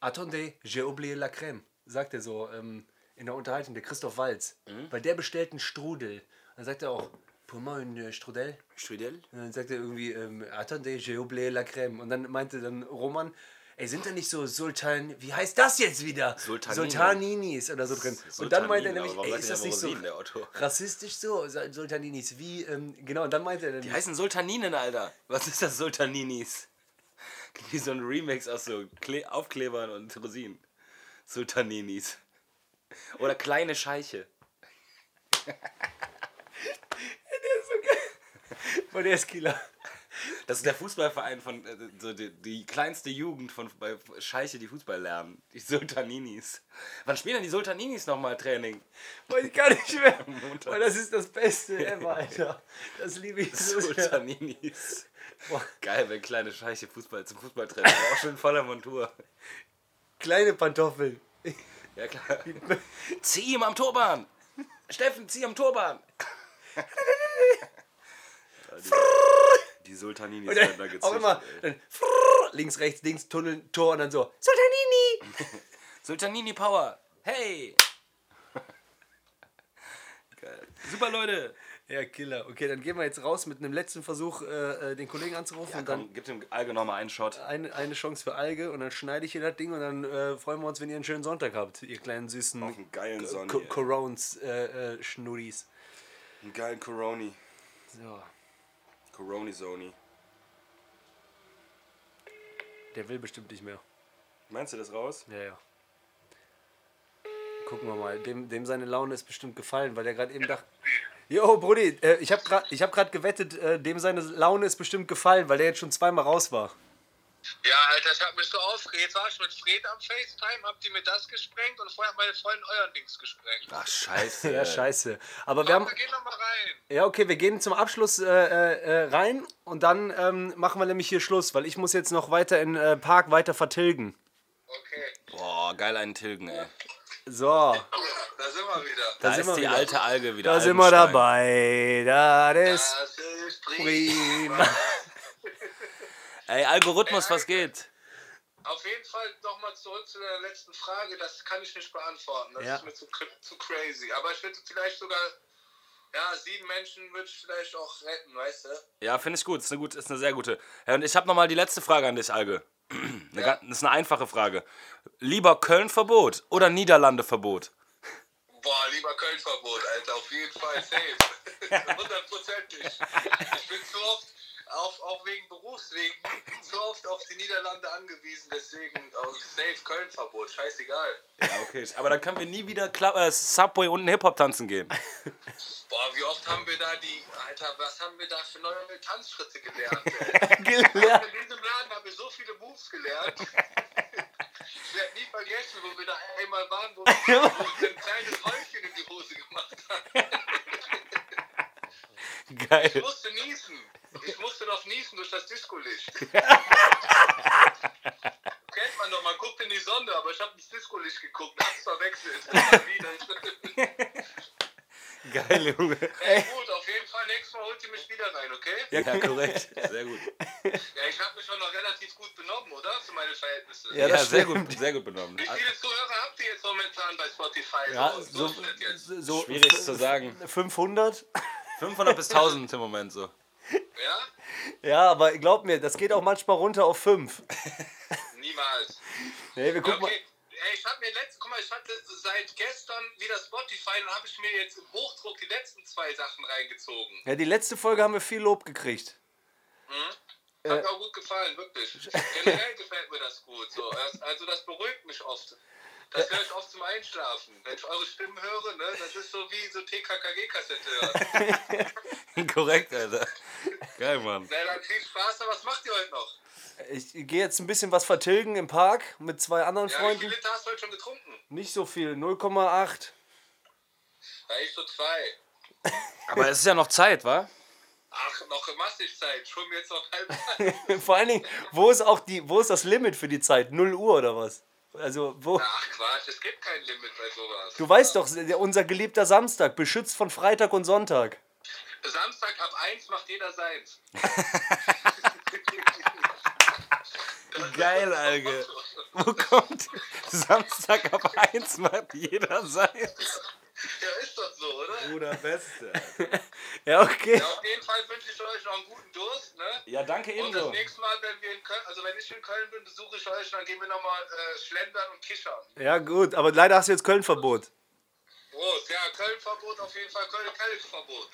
attendez, j'ai oublié la crème, sagt er so ähm, in der Unterhaltung, der Christoph Walz, weil der bestellt einen Strudel. Dann sagt er auch, pour moi une Strudel. Strudel? Und dann sagt er irgendwie, ähm, attendez, j'ai oublié la crème. Und dann meinte dann Roman, ey, sind da nicht so Sultan, wie heißt das jetzt wieder? Sultanini. Sultaninis oder so drin. Und dann meinte er nämlich, ey, ist das nicht so rassistisch so? Sultaninis, wie, ähm, genau, und dann meinte er dann, Die heißen Sultaninen, Alter. Was ist das Sultaninis? Wie so ein Remix aus so Kle Aufklebern und Rosinen. Sultaninis. Oder kleine Scheiche. von der ist Killer. Das ist der Fußballverein von äh, so die, die kleinste Jugend von bei Scheiche, die Fußball lernen. Die Sultaninis. Wann spielen denn die Sultaninis nochmal Training? Weiß ich gar nicht mehr. Weil das ist das Beste ever, Alter. Das liebe ich so. Sultaninis. Boah, Geil, wenn kleine Scheiche Fußball zum Fußballtraining. Auch schön voller Montur. Kleine Pantoffeln. Ja klar. Zieh ihm am Turban! Steffen, zieh am Turban! die, die Sultaninis Und werden da gezüchtet. auch immer, dann links, rechts, links, Tunnel, Tor und dann so, Sultanini! Sultanini Power! Hey! Geil. Super Leute! Ja, Killer. Okay, dann gehen wir jetzt raus mit einem letzten Versuch, äh, äh, den Kollegen anzurufen Ja, und dann komm, gib dem Alge nochmal einen Shot. eine, eine Chance für Alge und dann schneide ich hier das Ding und dann äh, freuen wir uns, wenn ihr einen schönen Sonntag habt, ihr kleinen süßen Auf einen geilen Sonny. Corons äh, äh, Schnurris. Einen geilen Coroni. So, Coroni Sony. der will bestimmt nicht mehr. Meinst du das raus? Ja, ja. Gucken wir mal. Dem, dem seine Laune ist bestimmt gefallen, weil er gerade eben dachte. Jo, Brudi, äh, ich habe gerade hab grad gewettet, äh, dem seine Laune ist bestimmt gefallen, weil der jetzt schon zweimal raus war. Ja, Alter, ich hab mich so aufgeregt. Jetzt war ich mit Fred am FaceTime, habt ihr mir das gesprengt und vorher hat meine Freundin euren Dings gesprengt. Ach, scheiße. Ja, scheiße. Aber wir haben. Aber geh noch mal rein. Ja, okay, wir gehen zum Abschluss äh, äh, äh, rein und dann ähm, machen wir nämlich hier Schluss, weil ich muss jetzt noch weiter in äh, Park weiter vertilgen. Okay, Boah, geil einen Tilgen, ey. So, da sind wir wieder. Da, sind ist wir die wieder. alte Alge wieder. da sind wir dabei. Das ist Das ist prima. Ey, Algorithmus, was geht? Auf jeden Fall nochmal zurück zu der letzten Frage. Das kann ich nicht beantworten. Das Ja. ist mir zu, zu crazy. Aber ich würde vielleicht sogar, ja, sieben Menschen würde ich vielleicht auch retten, weißt du? Ja, finde ich gut. Ist eine, gut, ist eine sehr gute. Ja, und ich habe nochmal die letzte Frage an dich, Alge. Ja. Das ist eine einfache Frage. Lieber Köln-Verbot oder Niederlande-Verbot? Boah, lieber Köln-Verbot, Alter, auf jeden Fall safe. Hundertprozentig. Ich bin zu oft, auch, auch wegen Berufswegen, zu oft auf die Niederlande angewiesen, deswegen auch safe Köln-Verbot, scheißegal. Ja, okay. Aber dann können wir nie wieder Kla äh, Subway und Hip-Hop tanzen gehen. Boah, wie oft haben wir da die, Alter, was haben wir da für neue Tanzschritte gelernt? Gelernt. In diesem Laden haben wir so viele Moves gelernt. Ich werde nie vergessen, wo wir da einmal waren, wo, wir ein kleines Häufchen in die Hose gemacht haben. Ich Geil. musste niesen. Ich musste noch niesen durch das Discolicht. Kennt man doch, man guckt in die Sonne, aber ich habe ins Discolicht geguckt, hab's verwechselt. Geil, Junge. Ey, gut, auf jeden Fall, nächstes Mal holt ihr mich wieder rein, okay? Ja, korrekt. Sehr gut. Ja, ich habe mich schon noch relativ gut benommen, oder? Für meine Verhältnisse. Ja, Ja, das sehr stimmt. gut, sehr gut benommen. Wie viele Zuhörer habt ihr jetzt momentan bei Spotify? Ja, so, so, so Schwierig zu sagen. 500? 500 bis 1000 im Moment so. Ja? Ja, aber glaub mir, das geht auch manchmal runter auf 5. Niemals. Nee, wir gucken mal. okay. Ey, ich habe mir letzte, guck mal, ich hatte seit gestern wieder Spotify und habe ich mir jetzt im Hochdruck die letzten zwei Sachen reingezogen. Ja, die letzte Folge haben wir viel Lob gekriegt. Hat mir auch gut gefallen, wirklich. Generell gefällt mir das gut. So. Also das beruhigt mich oft. Das höre ich oft zum Einschlafen. Wenn ich eure Stimmen höre, ne, das ist so wie so TKKG-Kassette hören. Korrekt, Alter. Geil, Mann. Na, dann viel Spaß, aber was macht ihr heute noch? Ich gehe jetzt ein bisschen was vertilgen im Park mit zwei anderen Ja, wie Freunden. viele Liter hast du heute schon getrunken? Nicht so viel, 0,8. Ja, ich so zwei. Aber es ist ja noch Zeit, wa? Ach, noch massig Zeit. Schon jetzt noch halb. Vor allen Dingen, wo ist auch die, wo ist das Limit für die Zeit? 0 Uhr oder was? Also, wo. Ach Quatsch, es gibt kein Limit bei sowas. Du weißt doch, unser geliebter Samstag, beschützt von Freitag und Sonntag. Samstag ab 1 macht jeder seins. Geil, Alge. Wo kommt Samstag ab 1 macht jeder sein? Ja, ist doch so, oder? Bruder, Beste. Ja, okay. Ja, auf jeden Fall wünsche ich euch noch einen guten Durst, ne? Ja, danke Und das ebenso. nächste Mal, wenn wir in Köln, also wenn ich in Köln bin, besuche ich euch, dann gehen wir nochmal äh, schlendern und kichern. Ja, gut, aber leider hast du jetzt Köln-Verbot. Prost, ja, Köln-Verbot, auf jeden Fall Köln-Köln-Verbot.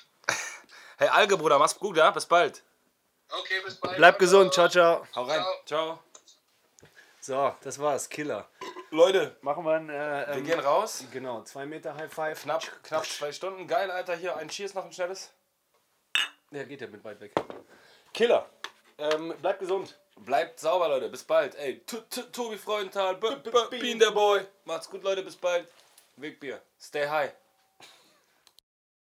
Hey, Alge, Bruder, mach's gut, ja? Bis bald. Okay, bis bald. Bleib gesund, ciao, ciao. Hau rein. Ciao. So, das war's, Killer. Leute, Machen wir ein. Äh, wir ähm, gehen raus. Genau, zwei Meter High Five. Knapp, knapp zwei Stunden. Geil, Alter. Hier ein Cheers noch ein schnelles. Der geht ja mit weit weg. Killer. Ähm, bleib gesund. Bleibt sauber, Leute. Bis bald. Ey, T- T- Tobi Freudenthal, B- B- Bean der Boy. Macht's gut, Leute. Bis bald. Wegbier. Stay high.